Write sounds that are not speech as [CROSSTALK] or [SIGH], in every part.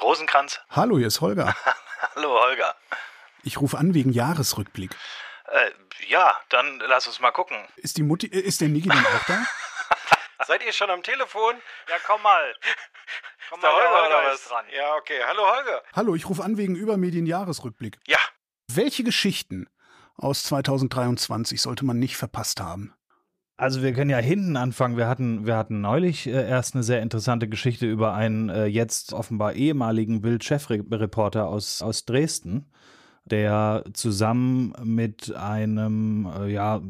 Rosenkranz. Hallo, hier ist Holger. [LAUGHS] Hallo, Holger. Ich rufe an wegen Jahresrückblick. Äh, ja, dann lass uns mal gucken. Ist die Mutti, äh, ist der Niki denn auch da? [LAUGHS] Seid ihr schon am Telefon? Ja, komm mal. Komm Ist der Holger, Holger oder ist was? dran. Ja, okay. Hallo Holger. Hallo, ich rufe an wegen Übermedien Jahresrückblick. Ja, Welche Geschichten aus 2023 sollte man nicht verpasst haben? Also wir können ja hinten anfangen. Wir hatten, wir hatten neulich äh, erst eine sehr interessante Geschichte über einen äh, jetzt offenbar ehemaligen Bild-Chefreporter aus, aus Dresden, der zusammen mit einem äh, ja, äh,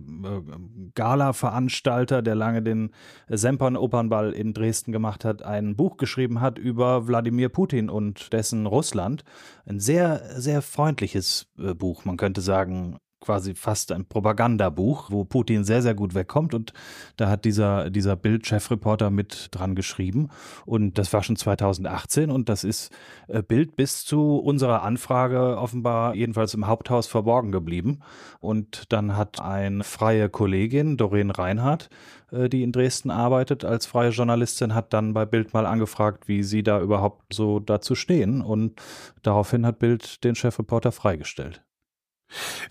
Gala-Veranstalter, der lange den Sempern-Opernball in Dresden gemacht hat, ein Buch geschrieben hat über Wladimir Putin und dessen Russland. Ein sehr, sehr freundliches äh, Buch, man könnte sagen, quasi fast ein Propagandabuch, wo Putin sehr, sehr gut wegkommt. Und da hat dieser, dieser Bild-Chefreporter mit dran geschrieben. Und das war schon 2018 und das ist äh, Bild bis zu unserer Anfrage offenbar jedenfalls im Haupthaus verborgen geblieben. Und dann hat eine freie Kollegin, Doreen Reinhardt, äh, die in Dresden arbeitet als freie Journalistin, hat dann bei Bild mal angefragt, wie sie da überhaupt so dazu stehen. Und daraufhin hat Bild den Chefreporter freigestellt.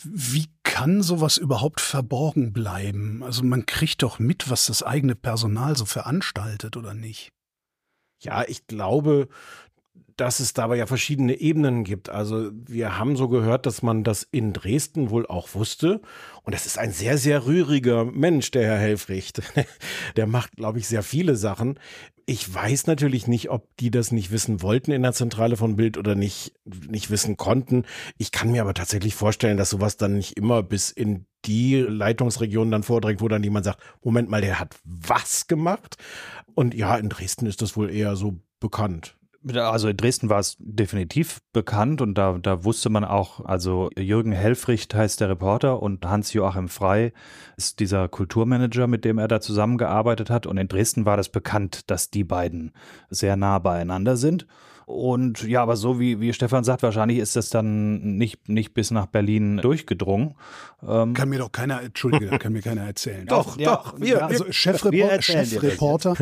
Wie kann sowas überhaupt verborgen bleiben? Also man kriegt doch mit, was das eigene Personal so veranstaltet, oder nicht? Ja, ich glaube, dass es dabei ja verschiedene Ebenen gibt. Also wir haben so gehört, dass man das in Dresden wohl auch wusste. Und das ist ein sehr, sehr rühriger Mensch, der Herr Helfricht. [LAUGHS] Der macht, glaube ich, sehr viele Sachen. Ich weiß natürlich nicht, ob die das nicht wissen wollten in der Zentrale von Bild oder nicht, nicht wissen konnten. Ich kann mir aber tatsächlich vorstellen, dass sowas dann nicht immer bis in die Leitungsregion dann vordringt, wo dann jemand sagt, Moment mal, der hat was gemacht? Und ja, in Dresden ist das wohl eher so bekannt. Also in Dresden war es definitiv bekannt und da, da wusste man auch, also Jürgen Helfricht heißt der Reporter und Hans-Joachim Frei ist dieser Kulturmanager, mit dem er da zusammengearbeitet hat. Und in Dresden war das bekannt, dass die beiden sehr nah beieinander sind. Und ja, aber so wie, wie Stefan sagt, wahrscheinlich ist das dann nicht, nicht bis nach Berlin durchgedrungen. Ähm, Kann mir doch keiner, Entschuldige, kann mir keiner erzählen. [LAUGHS] Doch, ja, doch, wir, also wir Chefreporter, erzählen dir das Chefreporter,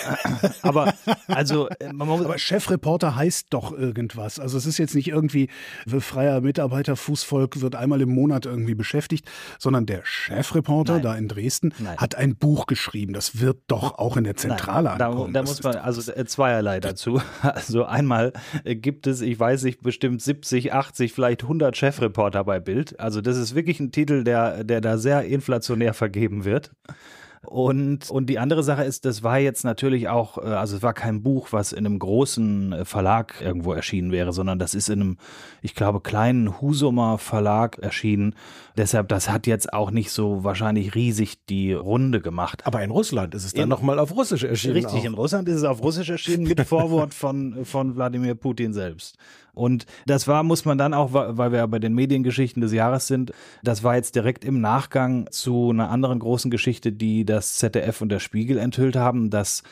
[LAUGHS] aber also äh, man muss, aber Chefreporter heißt doch irgendwas. Also es ist jetzt nicht irgendwie freier Mitarbeiter, Fußvolk wird einmal im Monat irgendwie beschäftigt, sondern der Chefreporter Nein. da in Dresden Nein. hat ein Buch geschrieben. Das wird doch auch in der Zentrale Nein, da, ankommen. da muss man also äh, zweierlei dazu. [LAUGHS] Also einmal äh, gibt es, ich weiß nicht, bestimmt 70, 80, vielleicht 100 Chefreporter bei Bild. Also das ist wirklich ein Titel, der, der da sehr inflationär vergeben wird. Und, und die andere Sache ist, das war jetzt natürlich auch, äh, also es war kein Buch, was in einem großen äh, Verlag irgendwo erschienen wäre, sondern das ist in einem, ich glaube, kleinen Husumer Verlag erschienen. Deshalb, das hat jetzt auch nicht so wahrscheinlich riesig die Runde gemacht. aber in Russland ist es dann nochmal auf Russisch erschienen. Richtig, auch. in Russland ist es auf Russisch erschienen mit [LAUGHS] Vorwort von, von Wladimir Putin selbst. Und das war, muss man dann auch, weil wir ja bei den Mediengeschichten des Jahres sind, das war jetzt direkt im Nachgang zu einer anderen großen Geschichte, die das ZDF und der Spiegel enthüllt haben, dass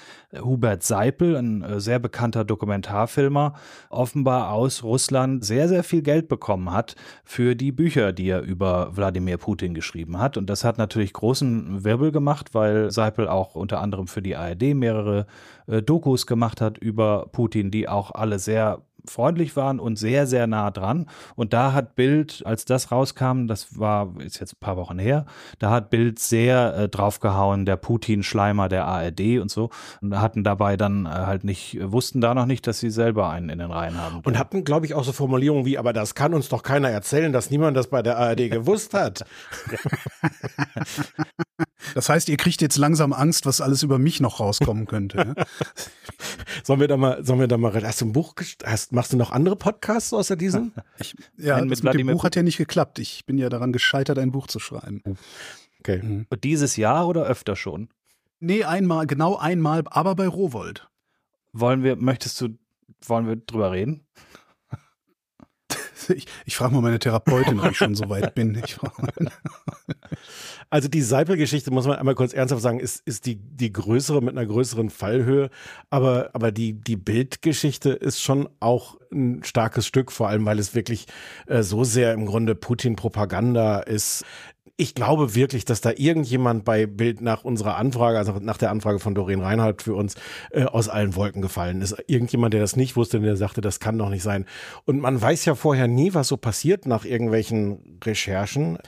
Hubert Seipel, ein äh, sehr bekannter Dokumentarfilmer, offenbar aus Russland sehr, sehr viel Geld bekommen hat für die Bücher, die er über Wladimir Putin geschrieben hat. Und das hat natürlich großen Wirbel gemacht, weil Seipel auch unter anderem für die ARD mehrere äh, Dokus gemacht hat über Putin, die auch alle sehr freundlich waren und sehr, sehr nah dran. Und da hat Bild, als das rauskam, das war, ist jetzt ein paar Wochen her, da hat Bild sehr äh, draufgehauen, der Putin-Schleimer der ARD und so. Und hatten dabei dann äh, halt nicht, wussten da noch nicht, dass sie selber einen in den Reihen haben. Und hatten, glaube ich, auch so Formulierungen wie, aber das kann uns doch keiner erzählen, dass niemand das bei der ARD gewusst hat. [LAUGHS] [LAUGHS] Das heißt, ihr kriegt jetzt langsam Angst, was alles über mich noch rauskommen könnte. ne? [LAUGHS] Sollen wir da mal, sollen wir da mal, hast du ein Buch, hast, machst du noch andere Podcasts außer diesem? [LAUGHS] Ich, ja, Einen das mit mit dem Buch hat ja nicht geklappt. Ich bin ja daran gescheitert, ein Buch zu schreiben. Okay. Dieses Jahr oder öfter schon? Nee, einmal, genau einmal, aber bei Rowold. Wollen wir, möchtest du, wollen wir drüber reden? [LAUGHS] Ich, ich frage mal meine Therapeutin, ob ich schon so weit bin. Ich frag mal. Also die Seipel-Geschichte, muss man einmal kurz ernsthaft sagen, ist, ist die, die größere mit einer größeren Fallhöhe. Aber, aber die, die Bildgeschichte ist schon auch ein starkes Stück, vor allem weil es wirklich äh, so sehr im Grunde Putin-Propaganda ist. ich glaube wirklich, dass da irgendjemand bei Bild nach unserer Anfrage, also nach der Anfrage von Doreen Reinhardt für uns, äh, aus allen Wolken gefallen ist. Irgendjemand, der das nicht wusste, der sagte, das kann doch nicht sein. Und man weiß ja vorher nie, was so passiert nach irgendwelchen Recherchen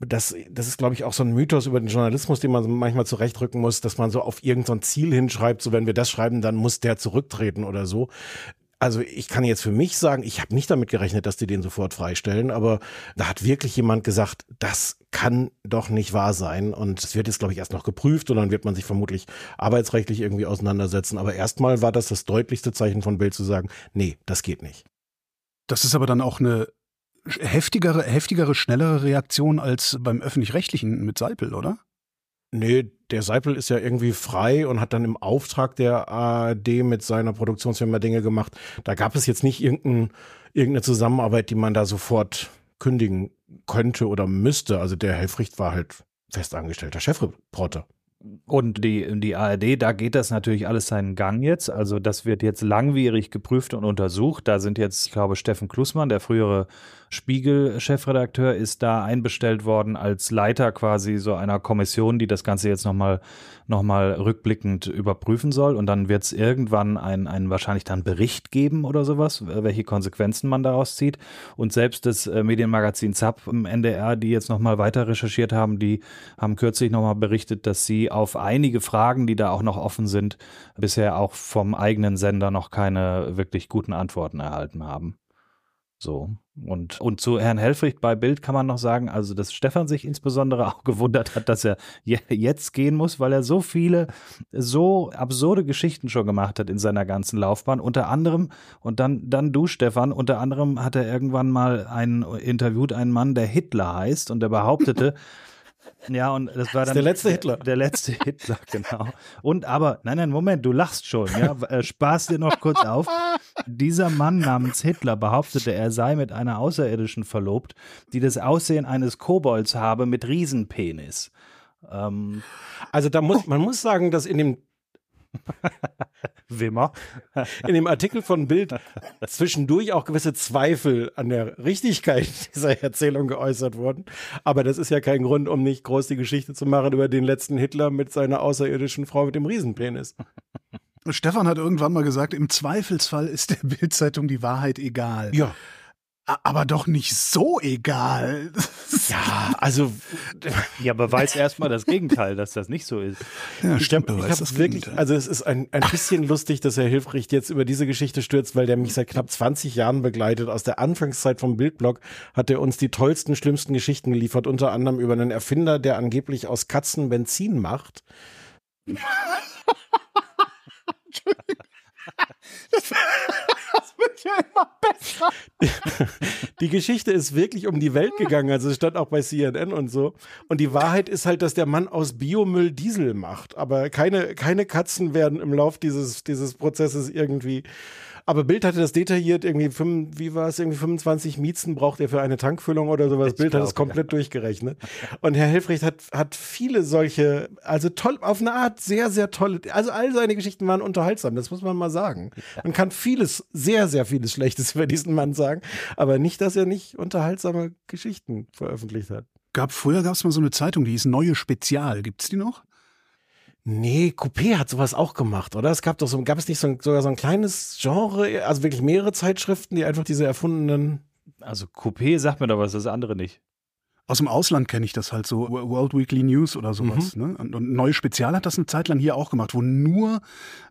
das, das ist, glaube ich, auch so ein Mythos über den Journalismus, den man manchmal zurechtrücken muss, dass man so auf irgendein Ziel hinschreibt, so wenn wir das schreiben, dann muss der zurücktreten oder so. Also ich kann jetzt für mich sagen, ich habe nicht damit gerechnet, dass die den sofort freistellen, aber da hat wirklich jemand gesagt, das kann doch nicht wahr sein. Und es wird jetzt, glaube ich, erst noch geprüft und dann wird man sich vermutlich arbeitsrechtlich irgendwie auseinandersetzen. Aber erstmal war das das deutlichste Zeichen von Bild zu sagen, nee, das geht nicht. Das ist aber dann auch eine heftigere, heftigere, schnellere Reaktion als beim öffentlich-rechtlichen mit Seipel, oder? Nee, der Seipel ist ja irgendwie frei und hat dann im Auftrag der ARD mit seiner Produktionsfirma Dinge gemacht. Da gab es jetzt nicht irgendein, irgendeine Zusammenarbeit, die man da sofort kündigen könnte oder müsste. Also der Helfricht war halt festangestellter Chefreporter. Und die, die ARD, da geht das natürlich alles seinen Gang jetzt. Also das wird jetzt langwierig geprüft und untersucht. Da sind jetzt, ich glaube, Steffen Klussmann, der frühere Spiegel-Chefredakteur, ist da einbestellt worden als Leiter quasi so einer Kommission, die das Ganze jetzt nochmal noch mal rückblickend überprüfen soll. Und dann wird es irgendwann einen, einen wahrscheinlich dann Bericht geben oder sowas, welche Konsequenzen man daraus zieht. Und selbst das äh, Medienmagazin ZAP im NDR, die jetzt nochmal weiter recherchiert haben, die haben kürzlich nochmal berichtet, dass sie auf einige Fragen, die da auch noch offen sind, bisher auch vom eigenen Sender noch keine wirklich guten Antworten erhalten haben. So. Und, und zu Herrn Helfrich bei Bild kann man noch sagen, also dass Stefan sich insbesondere [LAUGHS] auch gewundert hat, dass er jetzt gehen muss, weil er so viele, so absurde Geschichten schon gemacht hat in seiner ganzen Laufbahn. Unter anderem, und dann, dann du, Stefan, unter anderem hat er irgendwann mal einen interviewt, einen Mann, der Hitler heißt, und der behauptete, [LAUGHS] Ja, und das war dann. Das der letzte Hitler. Der, der, letzte Hitler, genau. Und aber, nein, nein, Moment, du lachst schon, ja. Äh, spaß dir noch kurz auf. Dieser Mann namens Hitler behauptete, er sei mit einer Außerirdischen verlobt, die das Aussehen eines Kobolds habe mit Riesenpenis. Ähm, also da muss, man muss sagen, dass in dem [LAUGHS] Wimmer. In dem Artikel von Bild zwischendurch auch gewisse Zweifel an der Richtigkeit [LAUGHS] dieser Erzählung geäußert wurden. Aber das ist ja kein Grund, um nicht groß die Geschichte zu machen über den letzten Hitler mit seiner außerirdischen Frau mit dem Riesenpenis. Stefan hat irgendwann mal gesagt, im Zweifelsfall ist der Bildzeitung die Wahrheit egal. Ja aber doch nicht so egal. Ja, also. Ja, beweis erstmal das Gegenteil, dass das nicht so ist. Ja, stimmt. Ich habe wirklich, also es ist ein, ein bisschen lustig, dass Herr Hilfrecht jetzt über diese Geschichte stürzt, weil der mich seit knapp 20 Jahren begleitet. Aus der Anfangszeit vom Bildblog hat er uns die tollsten, schlimmsten Geschichten geliefert, unter anderem über einen Erfinder, der angeblich aus Katzen Benzin macht. [LAUGHS] Entschuldigung. [LAUGHS] Das wird ja immer besser. [LAUGHS] Die Geschichte ist wirklich um die Welt gegangen. Also stand auch bei CNN und so. Und die Wahrheit ist halt, dass der Mann aus Biomüll Diesel macht. Aber keine, keine Katzen werden im Lauf dieses, dieses Prozesses irgendwie aber Bild hatte das detailliert, irgendwie, fünf, wie war es, irgendwie 25 Miezen braucht er für eine Tankfüllung oder sowas. Ich Bild glaub, hat es komplett ja. durchgerechnet. Und Herr Helfrecht hat, hat viele solche, also toll, auf eine Art sehr, sehr tolle, also all seine Geschichten waren unterhaltsam, das muss man mal sagen. Man kann vieles, sehr, sehr vieles Schlechtes [LAUGHS] über diesen Mann sagen, aber nicht, dass er nicht unterhaltsame Geschichten veröffentlicht hat. Gab, früher gab es mal so eine Zeitung, die hieß Neue Spezial. Gibt es die noch? Nee, Coupé hat sowas auch gemacht, oder? Es gab doch so, gab es nicht so, sogar so ein kleines Genre, also wirklich mehrere Zeitschriften, die einfach diese erfundenen. Also Coupé sagt mir da was, das andere nicht. Aus dem Ausland kenne ich das halt so, World Weekly News oder sowas. Mhm. Ne? Und, und Neue Spezial hat das eine Zeit lang hier auch gemacht, wo nur,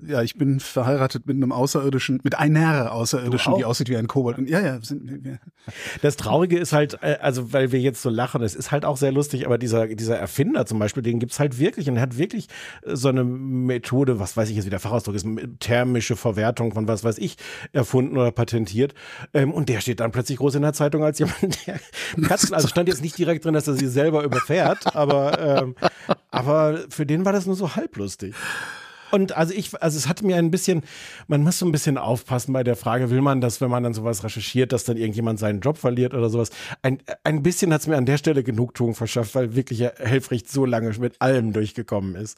ja, ich bin verheiratet mit einem Außerirdischen, mit einer Außerirdischen, die aussieht wie ein Kobold. Und ja, ja. Sind, ja. [LAUGHS] Das Traurige ist halt, äh, also weil wir jetzt so lachen, es ist halt auch sehr lustig, aber dieser, dieser Erfinder zum Beispiel, den gibt's halt wirklich und er hat wirklich so eine Methode, was weiß ich jetzt, wie der Fachausdruck ist, thermische Verwertung von was weiß ich, erfunden oder patentiert. Ähm, und der steht dann plötzlich groß in der Zeitung als jemand, [LAUGHS] der Katzen, also stand jetzt nicht direkt direkt drin, dass er sie selber überfährt, [LAUGHS] aber, ähm, aber für den war das nur so halblustig. Und also ich, also es hat mir ein bisschen, man muss so ein bisschen aufpassen bei der Frage, will man das, wenn man dann sowas recherchiert, dass dann irgendjemand seinen Job verliert oder sowas. Ein, ein bisschen hat es mir an der Stelle Genugtuung verschafft, weil wirklich Helfricht so lange mit allem durchgekommen ist.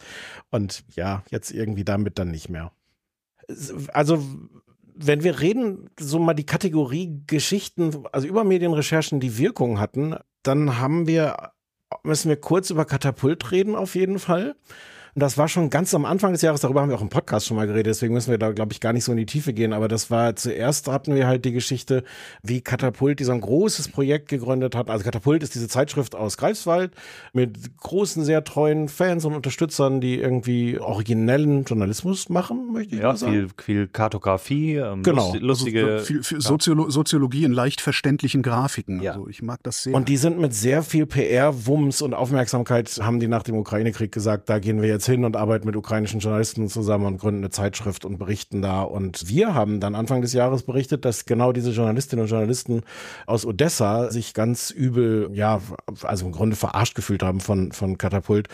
Und ja, jetzt irgendwie damit dann nicht mehr. Also wenn wir reden, so mal die Kategorie Geschichten, also über Medienrecherchen, die Wirkung hatten, dann haben wir müssen wir kurz über Katapult reden, auf jeden Fall. Und das war schon ganz am Anfang des Jahres, darüber haben wir auch im Podcast schon mal geredet, deswegen müssen wir da, glaube ich, gar nicht so in die Tiefe gehen. Aber das war zuerst hatten wir halt die Geschichte, wie Katapult dieser ein großes Projekt gegründet hat. Also Katapult ist diese Zeitschrift aus Greifswald mit großen, sehr treuen Fans und Unterstützern, die irgendwie originellen Journalismus machen, möchte ich ja, mal sagen. Viel, viel Kartografie, ähm, Genau. lustige. Also für, für Soziolo Soziologie in leicht verständlichen Grafiken. Ja. Also ich mag das sehr. Und die sind mit sehr viel PR, Wumms und Aufmerksamkeit, haben die nach dem Ukraine-Krieg gesagt, da gehen wir jetzt hin und arbeiten mit ukrainischen Journalisten zusammen und gründen eine Zeitschrift und berichten da. Und wir haben dann Anfang des Jahres berichtet, dass genau diese Journalistinnen und Journalisten aus Odessa sich ganz übel, ja, also im Grunde verarscht gefühlt haben von, von Katapult.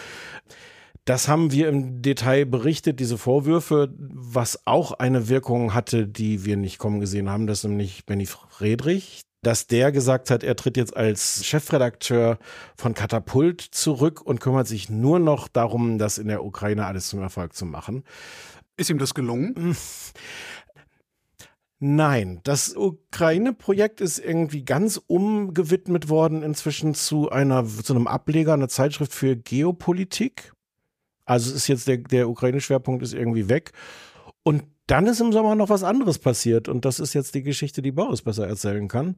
Das haben wir im Detail berichtet, diese Vorwürfe, was auch eine Wirkung hatte, die wir nicht kommen gesehen haben, das ist nämlich Benny Friedrich, dass der gesagt hat, er tritt jetzt als Chefredakteur von Katapult zurück und kümmert sich nur noch darum, das in der Ukraine alles zum Erfolg zu machen. Ist ihm das gelungen? Nein, das Ukraine-Projekt ist irgendwie ganz umgewidmet worden inzwischen zu einer, zu einem Ableger, einer Zeitschrift für Geopolitik. Also ist jetzt der, der Ukraine-Schwerpunkt ist irgendwie weg. Und dann ist im Sommer noch was anderes passiert. Und das ist jetzt die Geschichte, die Boris besser erzählen kann.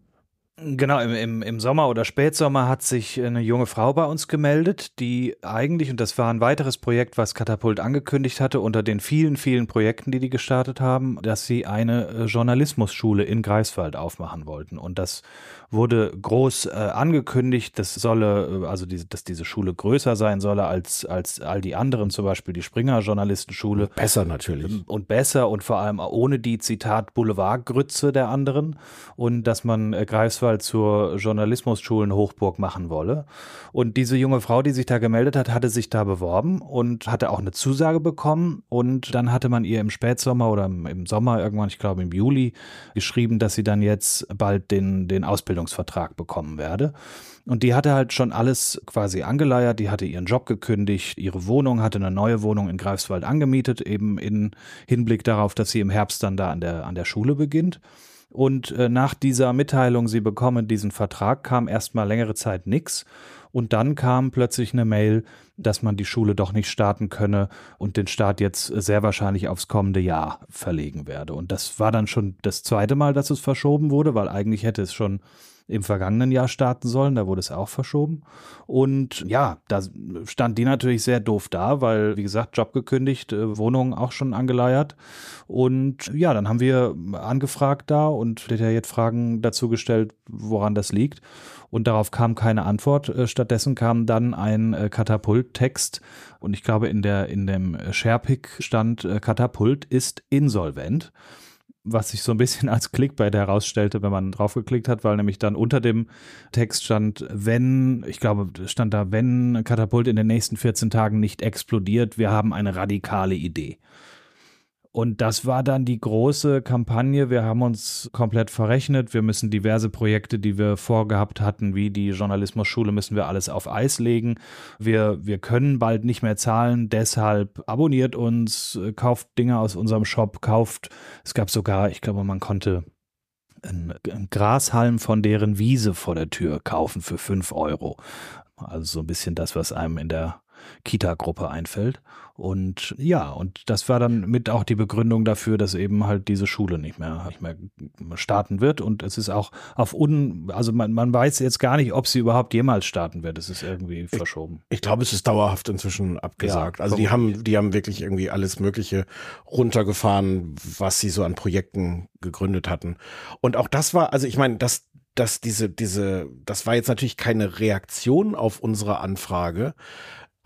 Genau, im, im, im Sommer oder Spätsommer hat sich eine junge Frau bei uns gemeldet, die eigentlich, und das war ein weiteres Projekt, was Katapult angekündigt hatte, unter den vielen, vielen Projekten, die die gestartet haben, dass sie eine äh, Journalismusschule in Greifswald aufmachen wollten. Und das wurde groß äh, angekündigt, das solle, äh, also diese, dass diese Schule größer sein solle als, als all die anderen, zum Beispiel die Springer Journalistenschule. Besser natürlich. Und besser und vor allem ohne die Zitat Boulevardgrütze der anderen und dass man äh, Greifswald zur Journalismusschulen Hochburg machen wolle. Und diese junge Frau, die sich da gemeldet hat, hatte sich da beworben und hatte auch eine Zusage bekommen. Und dann hatte man ihr im Spätsommer oder im, im Sommer irgendwann, ich glaube im Juli, geschrieben, dass sie dann jetzt bald den, den Ausbildungsvertrag bekommen werde. Und die hatte halt schon alles quasi angeleiert. Die hatte ihren Job gekündigt, ihre Wohnung, hatte eine neue Wohnung in Greifswald angemietet, eben in Hinblick darauf, dass sie im Herbst dann da an der, an der Schule beginnt. Und äh, nach dieser Mitteilung, sie bekommen diesen Vertrag, kam erstmal längere Zeit nichts. Und dann kam plötzlich eine Mail, dass man die Schule doch nicht starten könne und den Start jetzt sehr wahrscheinlich aufs kommende Jahr verlegen werde. Und das war dann schon das zweite Mal, dass es verschoben wurde, weil eigentlich hätte es schon im vergangenen Jahr starten sollen, da wurde es auch verschoben. Und ja, da stand die natürlich sehr doof da, weil, wie gesagt, Job gekündigt, äh, Wohnung auch schon angeleiert. Und ja, dann haben wir angefragt da und detailliert Fragen dazu gestellt, woran das liegt. Und darauf kam keine Antwort. Äh, Stattdessen kam dann ein äh, Katapult-Text und ich glaube, in, der, in dem Sharepick stand, Katapult ist insolvent was sich so ein bisschen [LAUGHS] als Clickbait herausstellte, wenn man draufgeklickt hat, weil nämlich dann unter dem Text stand, wenn, ich glaube, stand da, wenn Katapult in den nächsten 14 Tagen nicht explodiert, wir haben eine radikale Idee. Und das war dann die große Kampagne. Wir haben uns komplett verrechnet. Wir müssen diverse Projekte, die wir vorgehabt hatten, wie die Journalismusschule, müssen wir alles auf Eis legen. Wir, wir können bald nicht mehr zahlen. Deshalb abonniert uns, kauft Dinge aus unserem Shop, kauft. Es gab sogar, ich glaube, man konnte einen, einen Grashalm von deren Wiese vor der Tür kaufen für 5 Euro. Also so ein bisschen das, was einem in der Kita-Gruppe einfällt. Und ja, und das war dann mit auch die Begründung dafür, dass eben halt diese Schule nicht mehr, nicht mehr starten wird. Und es ist auch auf un, also man, man weiß jetzt gar nicht, ob sie überhaupt jemals starten wird. Es ist irgendwie verschoben. Ich glaube, es ist dauerhaft inzwischen abgesagt. Ja, also die haben, die haben wirklich irgendwie alles Mögliche runtergefahren, was sie so an Projekten gegründet hatten. Und auch das war, also ich meine, das, dass diese, diese, das war jetzt natürlich keine Reaktion auf unsere Anfrage,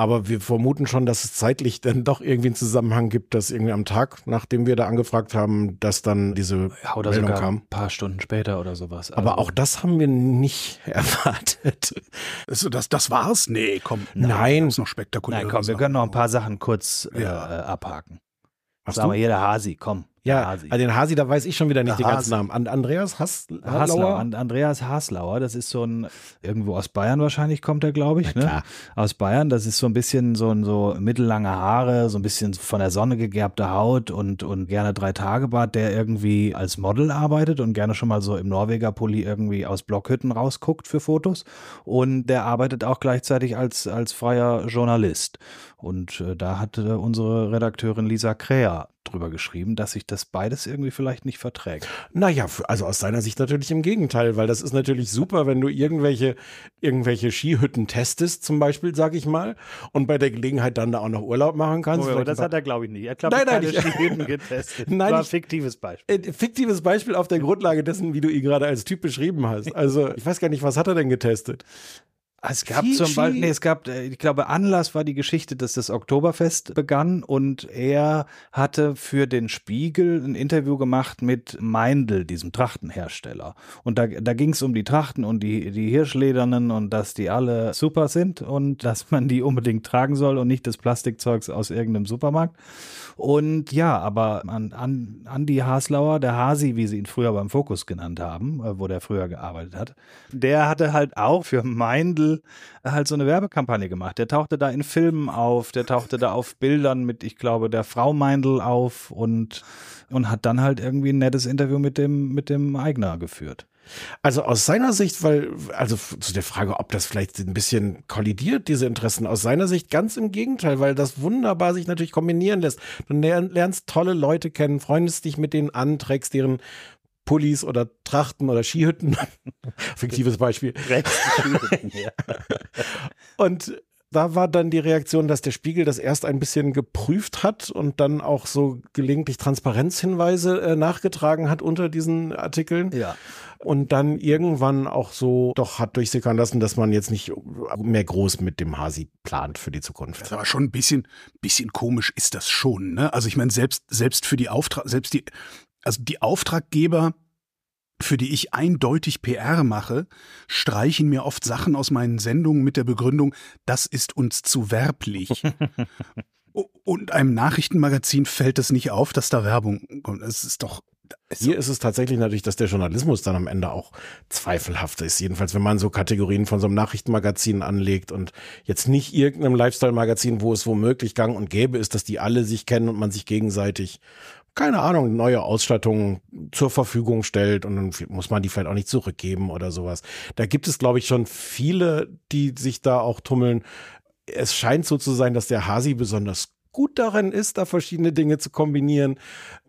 aber wir vermuten schon, dass es zeitlich dann doch irgendwie einen Zusammenhang gibt, dass irgendwie am Tag, nachdem wir da angefragt haben, dass dann diese Ja, oder Meldung sogar kam. ein paar Stunden später oder sowas. Aber Also- auch das haben wir nicht [LAUGHS] erwartet. Also das, das war's? Nee, komm. Nein. Das ist noch spektakulär. Nein, komm, wir können noch ein paar Sachen kurz äh, Ja. äh, abhaken. Hast Sagen wir du? hier der Hasi, komm. Ja, Hasi. Also den Hasi, da weiß ich schon wieder nicht den ganzen. Namen. Andreas Hass Haslauer? Andreas Haslauer, das ist so ein, irgendwo aus Bayern wahrscheinlich kommt er, glaube ich, ne? Aus Bayern, das ist so ein bisschen so ein so mittellange Haare, so ein bisschen von der Sonne gegerbte Haut und, und gerne drei Tage Bart, der irgendwie als Model arbeitet und gerne schon mal so im Norweger Pulli irgendwie aus Blockhütten rausguckt für Fotos. Und der arbeitet auch gleichzeitig als, als freier Journalist. Und äh, da hat äh, unsere Redakteurin Lisa Kräher drüber geschrieben, dass sich das beides irgendwie vielleicht nicht verträgt. Naja, also aus seiner Sicht natürlich im Gegenteil, weil das ist natürlich super, wenn du irgendwelche, irgendwelche Skihütten testest, zum Beispiel, sag ich mal, und bei der Gelegenheit dann da auch noch Urlaub machen kannst. Oh, das hat er, glaube ich, nicht. Er hat, glaube ich, keine Skihütten [LAUGHS] getestet. Nein, das war ein fiktives Beispiel. Äh, fiktives Beispiel auf der Grundlage dessen, wie du ihn gerade als Typ beschrieben hast. [LAUGHS] Also, ich weiß gar nicht, was hat er denn getestet? Es gab Fiji. zum Beispiel, nee, es gab, äh, ich glaube, Anlass war die Geschichte, dass das Oktoberfest begann und er hatte für den Spiegel ein Interview gemacht mit Meindl, diesem Trachtenhersteller. Und da, da ging es um die Trachten und die, die Hirschledernen und dass die alle super sind und [LAUGHS] dass man die unbedingt tragen soll und nicht das Plastikzeugs aus irgendeinem Supermarkt. Und ja, aber an, an Andi Haslauer, der Hasi, wie sie ihn früher beim Fokus genannt haben, äh, wo der früher gearbeitet hat, der hatte halt auch für Meindl halt so eine Werbekampagne gemacht. Der tauchte da in Filmen auf, der tauchte da auf Bildern mit, ich glaube, der Frau Meindl auf und, und hat dann halt irgendwie ein nettes Interview mit dem, mit dem Eigner geführt. Also aus seiner Sicht, weil, also zu der Frage, ob das vielleicht ein bisschen kollidiert, diese Interessen, aus seiner Sicht ganz im Gegenteil, weil das wunderbar sich natürlich kombinieren lässt. Du lernst tolle Leute kennen, freundest dich mit denen an, trägst deren Pullis oder Trachten oder Skihütten. [LAUGHS] Fiktives Beispiel. [LAUGHS] Und da war dann die Reaktion, dass der Spiegel das erst ein bisschen geprüft hat und dann auch so gelegentlich Transparenzhinweise äh, nachgetragen hat unter diesen Artikeln. Ja. Und dann irgendwann auch so doch hat durchsickern lassen, dass man jetzt nicht mehr groß mit dem Hasi plant für die Zukunft. Das aber schon ein bisschen, bisschen komisch ist das schon, ne? Also ich meine, selbst, selbst für die Auftrag, selbst die, also die Auftraggeber für die ich eindeutig PR mache, streichen mir oft Sachen aus meinen Sendungen mit der Begründung, das ist uns zu werblich. [LAUGHS] Und einem Nachrichtenmagazin fällt es nicht auf, dass da Werbung kommt. Es ist doch. Hier ist es tatsächlich natürlich, dass der Journalismus dann am Ende auch zweifelhaft ist. Jedenfalls, wenn man so Kategorien von so einem Nachrichtenmagazin anlegt und jetzt nicht irgendeinem Lifestyle-Magazin, wo es womöglich gang und gäbe ist, dass die alle sich kennen und man sich gegenseitig keine Ahnung, neue Ausstattung zur Verfügung stellt und dann muss man die vielleicht auch nicht zurückgeben oder sowas. Da gibt es, glaube ich, schon viele, die sich da auch tummeln. Es scheint so zu sein, dass der Hasi besonders gut darin ist, da verschiedene Dinge zu kombinieren.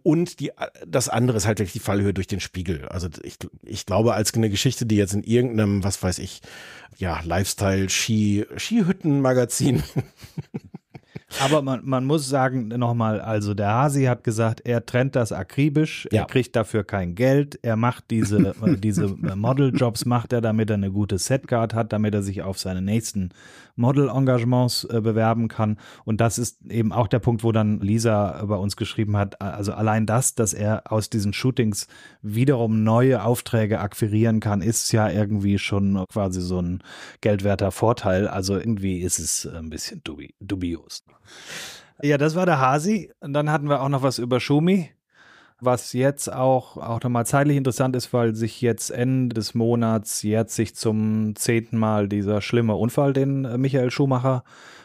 Und die, das andere ist halt wirklich die Fallhöhe durch den Spiegel. Also ich, ich glaube, als eine Geschichte, die jetzt in irgendeinem, was weiß ich, ja, Lifestyle, Ski, Skihütten-Magazin [LAUGHS] Aber man, man muss sagen, nochmal, also der Hasi hat gesagt, er trennt das akribisch, ja. er kriegt dafür kein Geld, er macht diese, [LAUGHS] äh, diese Modeljobs, macht er, damit er eine gute Setcard hat, damit er sich auf seine nächsten Model-Engagements äh, bewerben kann. Und das ist eben auch der Punkt, wo dann Lisa bei uns geschrieben hat, also allein das, dass er aus diesen Shootings wiederum neue Aufträge akquirieren kann, ist ja irgendwie schon quasi so ein geldwerter Vorteil. Also irgendwie ist es ein bisschen dubi dubios. Ja, das war der Hasi. Und dann hatten wir auch noch was über Schumi was jetzt auch, auch nochmal zeitlich interessant ist, weil sich jetzt Ende des Monats jetzt sich zum zehnten Mal dieser schlimme Unfall, den äh, Michael Schumacher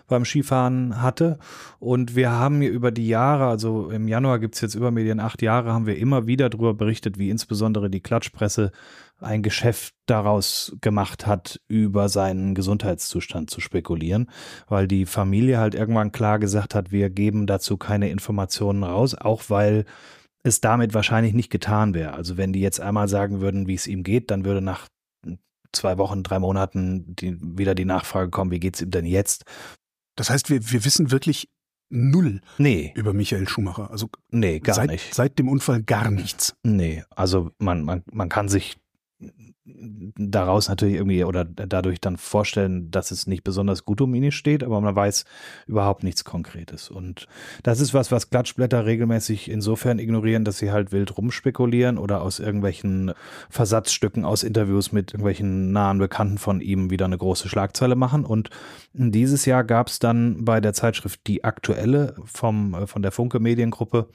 beim Skifahren hatte. Und wir haben hier über die Jahre, also im Januar gibt es jetzt über Medien acht Jahre, haben wir immer wieder darüber berichtet, wie insbesondere die Klatschpresse ein Geschäft daraus gemacht hat, über seinen Gesundheitszustand zu spekulieren, weil die Familie halt irgendwann klar gesagt hat, wir geben dazu keine Informationen raus, auch weil es damit wahrscheinlich nicht getan wäre. Also wenn die jetzt einmal sagen würden, wie es ihm geht, dann würde nach zwei Wochen, drei Monaten die, wieder die Nachfrage kommen, wie geht es ihm denn jetzt? Das heißt, wir, wir wissen wirklich null nee. über Michael Schumacher. Also nee, gar seit, nicht. Seit dem Unfall gar nichts. Nee, also man, man, man kann sich daraus natürlich irgendwie oder dadurch dann vorstellen, dass es nicht besonders gut um ihn steht, aber man weiß überhaupt nichts Konkretes. Und das ist was, was Klatschblätter regelmäßig insofern ignorieren, dass sie halt wild rumspekulieren oder aus irgendwelchen Versatzstücken aus Interviews mit irgendwelchen nahen Bekannten von ihm wieder eine große Schlagzeile machen. Und dieses Jahr gab es dann bei der Zeitschrift Die Aktuelle vom, von der Funke Mediengruppe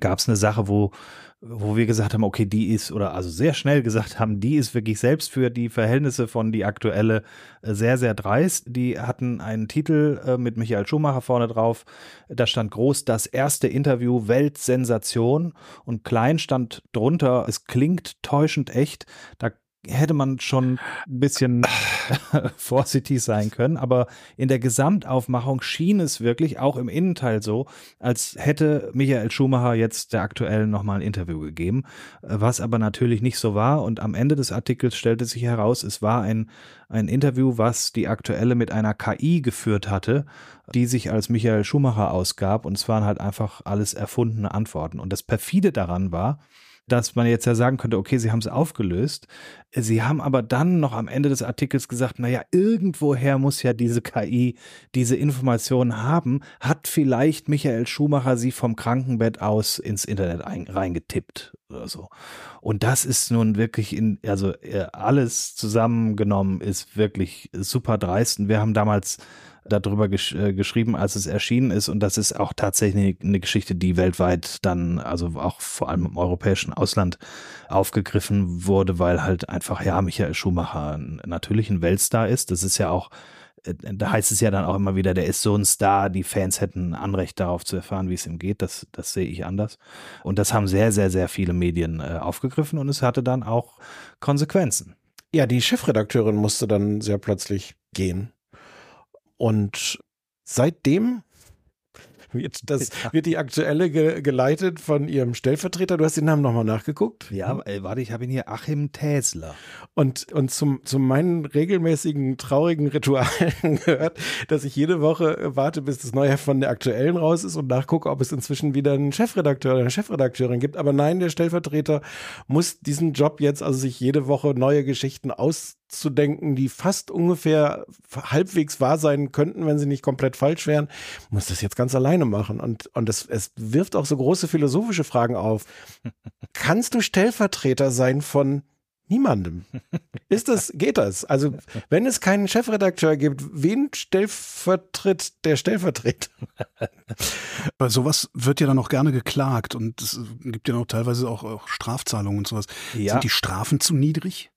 gab es eine Sache, wo wo wir gesagt haben, okay, die ist, oder also sehr schnell gesagt haben, die ist wirklich selbst für die Verhältnisse von die aktuelle äh, sehr, sehr dreist. Die hatten einen Titel äh, mit Michael Schumacher vorne drauf. Da stand groß das erste Interview Weltsensation und klein stand drunter, es klingt täuschend echt. Da hätte man schon ein bisschen [LAUGHS] vorsichtig sein können. Aber in der Gesamtaufmachung schien es wirklich auch im Innenteil so, als hätte Michael Schumacher jetzt der aktuellen nochmal ein Interview gegeben, was aber natürlich nicht so war. Und am Ende des Artikels stellte sich heraus, es war ein, ein Interview, was die aktuelle mit einer KI geführt hatte, die sich als Michael Schumacher ausgab. Und es waren halt einfach alles erfundene Antworten. Und das perfide daran war, dass man jetzt ja sagen könnte, okay, sie haben es aufgelöst. Sie haben aber dann noch am Ende des Artikels gesagt, naja, irgendwoher muss ja diese KI diese Informationen haben. Hat vielleicht Michael Schumacher sie vom Krankenbett aus ins Internet reingetippt oder so. Und das ist nun wirklich in, also äh, alles zusammengenommen ist wirklich super dreist. Und wir haben damals darüber gesch äh, geschrieben, als es erschienen ist. Und das ist auch tatsächlich eine Geschichte, die weltweit dann, also auch vor allem im europäischen Ausland aufgegriffen wurde, weil halt einfach, ja, Michael Schumacher natürlich ein Weltstar ist. Das ist ja auch äh, da heißt es ja dann auch immer wieder, der ist so ein Star, die Fans hätten Anrecht darauf zu erfahren, wie es ihm geht. Das, das sehe ich anders. Und das haben sehr, sehr, sehr viele Medien äh, aufgegriffen und es hatte dann auch Konsequenzen. Ja, die Chefredakteurin musste dann sehr plötzlich gehen. Und seitdem wird, das, [LAUGHS] wird die aktuelle ge geleitet von ihrem Stellvertreter. Du hast den Namen nochmal nachgeguckt? Ja, ey, warte, ich habe ihn hier, Achim Täsler. Und, und zum, zu meinen regelmäßigen traurigen Ritualen [LAUGHS] gehört, dass ich jede Woche warte, bis das neue von der aktuellen raus ist und nachgucke, ob es inzwischen wieder einen Chefredakteur oder eine Chefredakteurin gibt. Aber nein, der Stellvertreter muss diesen Job jetzt, also sich jede Woche neue Geschichten aus zu denken, die fast ungefähr halbwegs wahr sein könnten, wenn sie nicht komplett falsch wären, muss das jetzt ganz alleine machen. Und, und es, es wirft auch so große philosophische Fragen auf. [LAUGHS] Kannst du Stellvertreter sein von niemandem? Ist das, geht das? Also, wenn es keinen Chefredakteur gibt, wen stellvertritt der Stellvertreter? [LAUGHS] Bei sowas wird ja dann auch gerne geklagt und es gibt ja noch teilweise auch, auch Strafzahlungen und sowas. Ja. Sind die Strafen zu niedrig?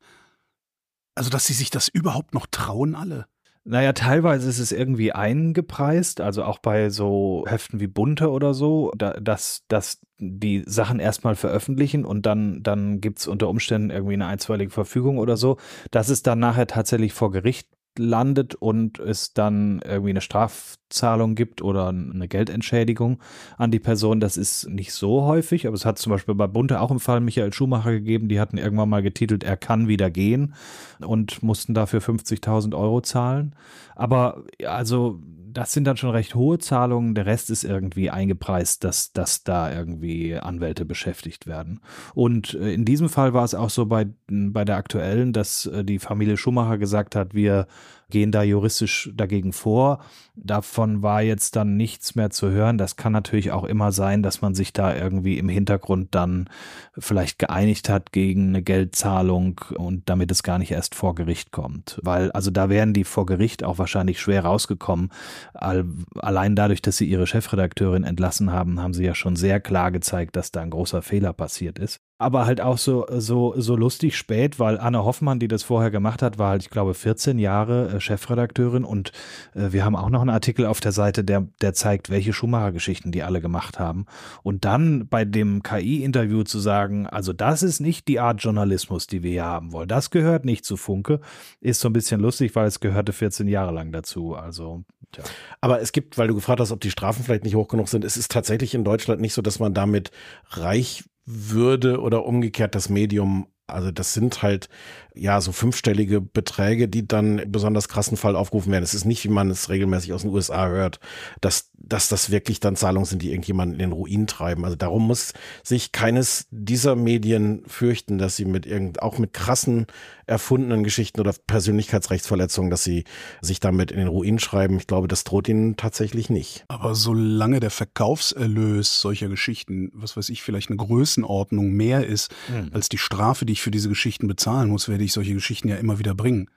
Also, dass sie sich das überhaupt noch trauen, alle. Naja, teilweise ist es irgendwie eingepreist, also auch bei so Heften wie Bunte oder so, da, dass, dass die Sachen erstmal veröffentlichen und dann, dann gibt es unter Umständen irgendwie eine einstweilige Verfügung oder so, dass es dann nachher tatsächlich vor Gericht landet und es dann irgendwie eine Strafzahlung gibt oder eine Geldentschädigung an die Person, das ist nicht so häufig, aber es hat zum Beispiel bei Bunte auch im Fall Michael Schumacher gegeben, die hatten irgendwann mal getitelt, er kann wieder gehen und mussten dafür 50.000 Euro zahlen. Aber also das sind dann schon recht hohe Zahlungen. Der Rest ist irgendwie eingepreist, dass, dass da irgendwie Anwälte beschäftigt werden. Und äh, in diesem Fall war es auch so bei, bei der aktuellen, dass äh, die Familie Schumacher gesagt hat, wir gehen da juristisch dagegen vor. Davon war jetzt dann nichts mehr zu hören. Das kann natürlich auch immer sein, dass man sich da irgendwie im Hintergrund dann vielleicht geeinigt hat gegen eine Geldzahlung und damit es gar nicht erst vor Gericht kommt. Weil, also da wären die vor Gericht auch wahrscheinlich schwer rausgekommen. Allein dadurch, dass sie ihre Chefredakteurin entlassen haben, haben sie ja schon sehr klar gezeigt, dass da ein großer Fehler passiert ist aber halt auch so, so, so lustig spät, weil Anne Hoffmann, die das vorher gemacht hat, war halt, ich glaube, 14 Jahre äh, Chefredakteurin und äh, wir haben auch noch einen Artikel auf der Seite, der, der zeigt, welche Schumacher-Geschichten die alle gemacht haben. Und dann bei dem KI-Interview zu sagen, also das ist nicht die Art Journalismus, die wir hier haben wollen. Das gehört nicht zu Funke, ist so ein bisschen lustig, weil es gehörte 14 Jahre lang dazu. Also, tja. Aber es gibt, weil du gefragt hast, ob die Strafen vielleicht nicht hoch genug sind, es ist tatsächlich in Deutschland nicht so, dass man damit reich würde oder umgekehrt das Medium also das sind halt ja so fünfstellige Beträge, die dann besonders krassen Fall aufgerufen werden. Es ist nicht, wie man es regelmäßig aus den USA hört, dass, dass das wirklich dann Zahlungen sind, die irgendjemanden in den Ruin treiben. Also darum muss sich keines dieser Medien fürchten, dass sie mit irgend, auch mit krassen erfundenen Geschichten oder Persönlichkeitsrechtsverletzungen, dass sie sich damit in den Ruin schreiben. Ich glaube, das droht ihnen tatsächlich nicht. Aber solange der Verkaufserlös solcher Geschichten, was weiß ich, vielleicht eine Größenordnung mehr ist hm. als die Strafe, die ich für diese Geschichten bezahlen muss, werde ich solche Geschichten ja immer wieder bringen.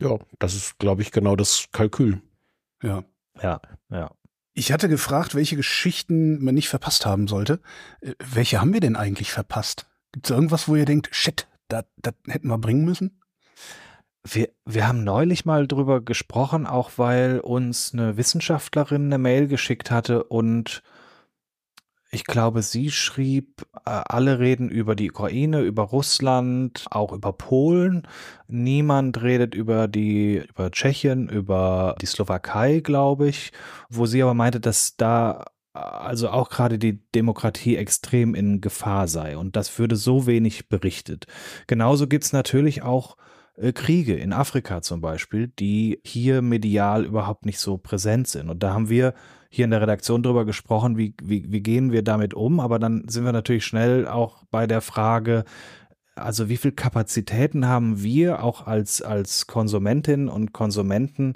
Ja, das ist, glaube ich, genau das Kalkül. Ja. Ja, ja. Ich hatte gefragt, welche Geschichten man nicht verpasst haben sollte. Äh, welche haben wir denn eigentlich verpasst? Gibt es irgendwas, wo ihr denkt, shit, das hätten wir bringen müssen? Wir, wir haben neulich mal drüber gesprochen, auch weil uns eine Wissenschaftlerin eine Mail geschickt hatte und ich glaube, sie schrieb, äh, alle reden über die Ukraine, über Russland, auch über Polen. Niemand redet über die, über Tschechien, über die Slowakei, glaube ich, wo sie aber meinte, dass da also auch gerade die Demokratie extrem in Gefahr sei. Und das würde so wenig berichtet. Genauso gibt es natürlich auch äh, Kriege in Afrika zum Beispiel, die hier medial überhaupt nicht so präsent sind. Und da haben wir hier in der Redaktion drüber gesprochen, wie, wie, wie gehen wir damit um. Aber dann sind wir natürlich schnell auch bei der Frage, also wie viel Kapazitäten haben wir auch als, als Konsumentinnen und Konsumenten,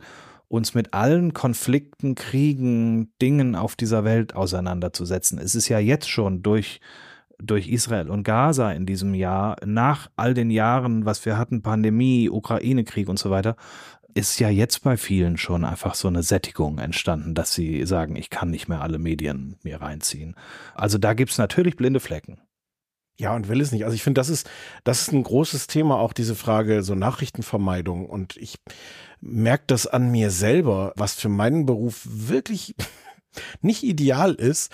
uns mit allen Konflikten, Kriegen, Dingen auf dieser Welt auseinanderzusetzen. Es ist ja jetzt schon durch durch Israel und Gaza in diesem Jahr, nach all den Jahren, was wir hatten, Pandemie, Ukraine-Krieg und so weiter, ist ja jetzt bei vielen schon einfach so eine Sättigung entstanden, dass sie sagen, ich kann nicht mehr alle Medien mir reinziehen. Also da gibt es natürlich blinde Flecken. Ja, und will es nicht. Also ich finde, das ist, das ist ein großes Thema, auch diese Frage so Nachrichtenvermeidung. Und ich merke das an mir selber, was für meinen Beruf wirklich [LAUGHS] nicht ideal ist,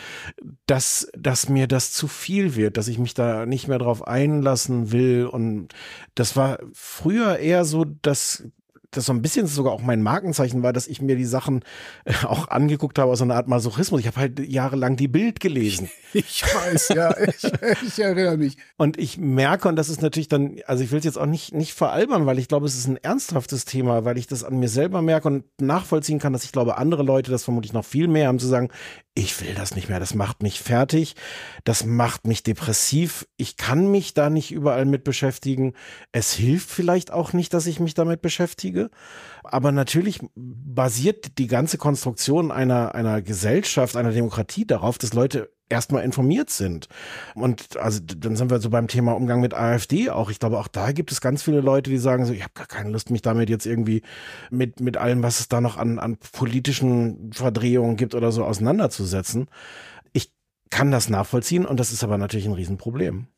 dass, dass mir das zu viel wird, dass ich mich da nicht mehr drauf einlassen will. Und das war früher eher so, dass das so ein bisschen sogar auch mein Markenzeichen war, dass ich mir die Sachen äh, auch angeguckt habe aus einer Art Masochismus. Ich habe halt jahrelang die Bild gelesen. [LAUGHS] Ich weiß, ja, ich, ich, erinnere mich. Und ich merke, und das ist natürlich dann, also ich will es jetzt auch nicht, nicht veralbern, weil ich glaube, es ist ein ernsthaftes Thema, weil ich das an mir selber merke und nachvollziehen kann, dass ich glaube, andere Leute das vermutlich noch viel mehr haben zu sagen, ich will das nicht mehr, das macht mich fertig, das macht mich depressiv, ich kann mich da nicht überall mit beschäftigen. Es hilft vielleicht auch nicht, dass ich mich damit beschäftige, aber natürlich basiert die ganze Konstruktion einer, einer Gesellschaft, einer Demokratie darauf, dass Leute erstmal informiert sind. Und also dann sind wir so beim Thema Umgang mit AfD auch. Ich glaube, auch da gibt es ganz viele Leute, die sagen so, ich habe gar keine Lust, mich damit jetzt irgendwie mit, mit allem, was es da noch an, an politischen Verdrehungen gibt oder so auseinanderzusetzen. Ich kann das nachvollziehen und das ist aber natürlich ein Riesenproblem.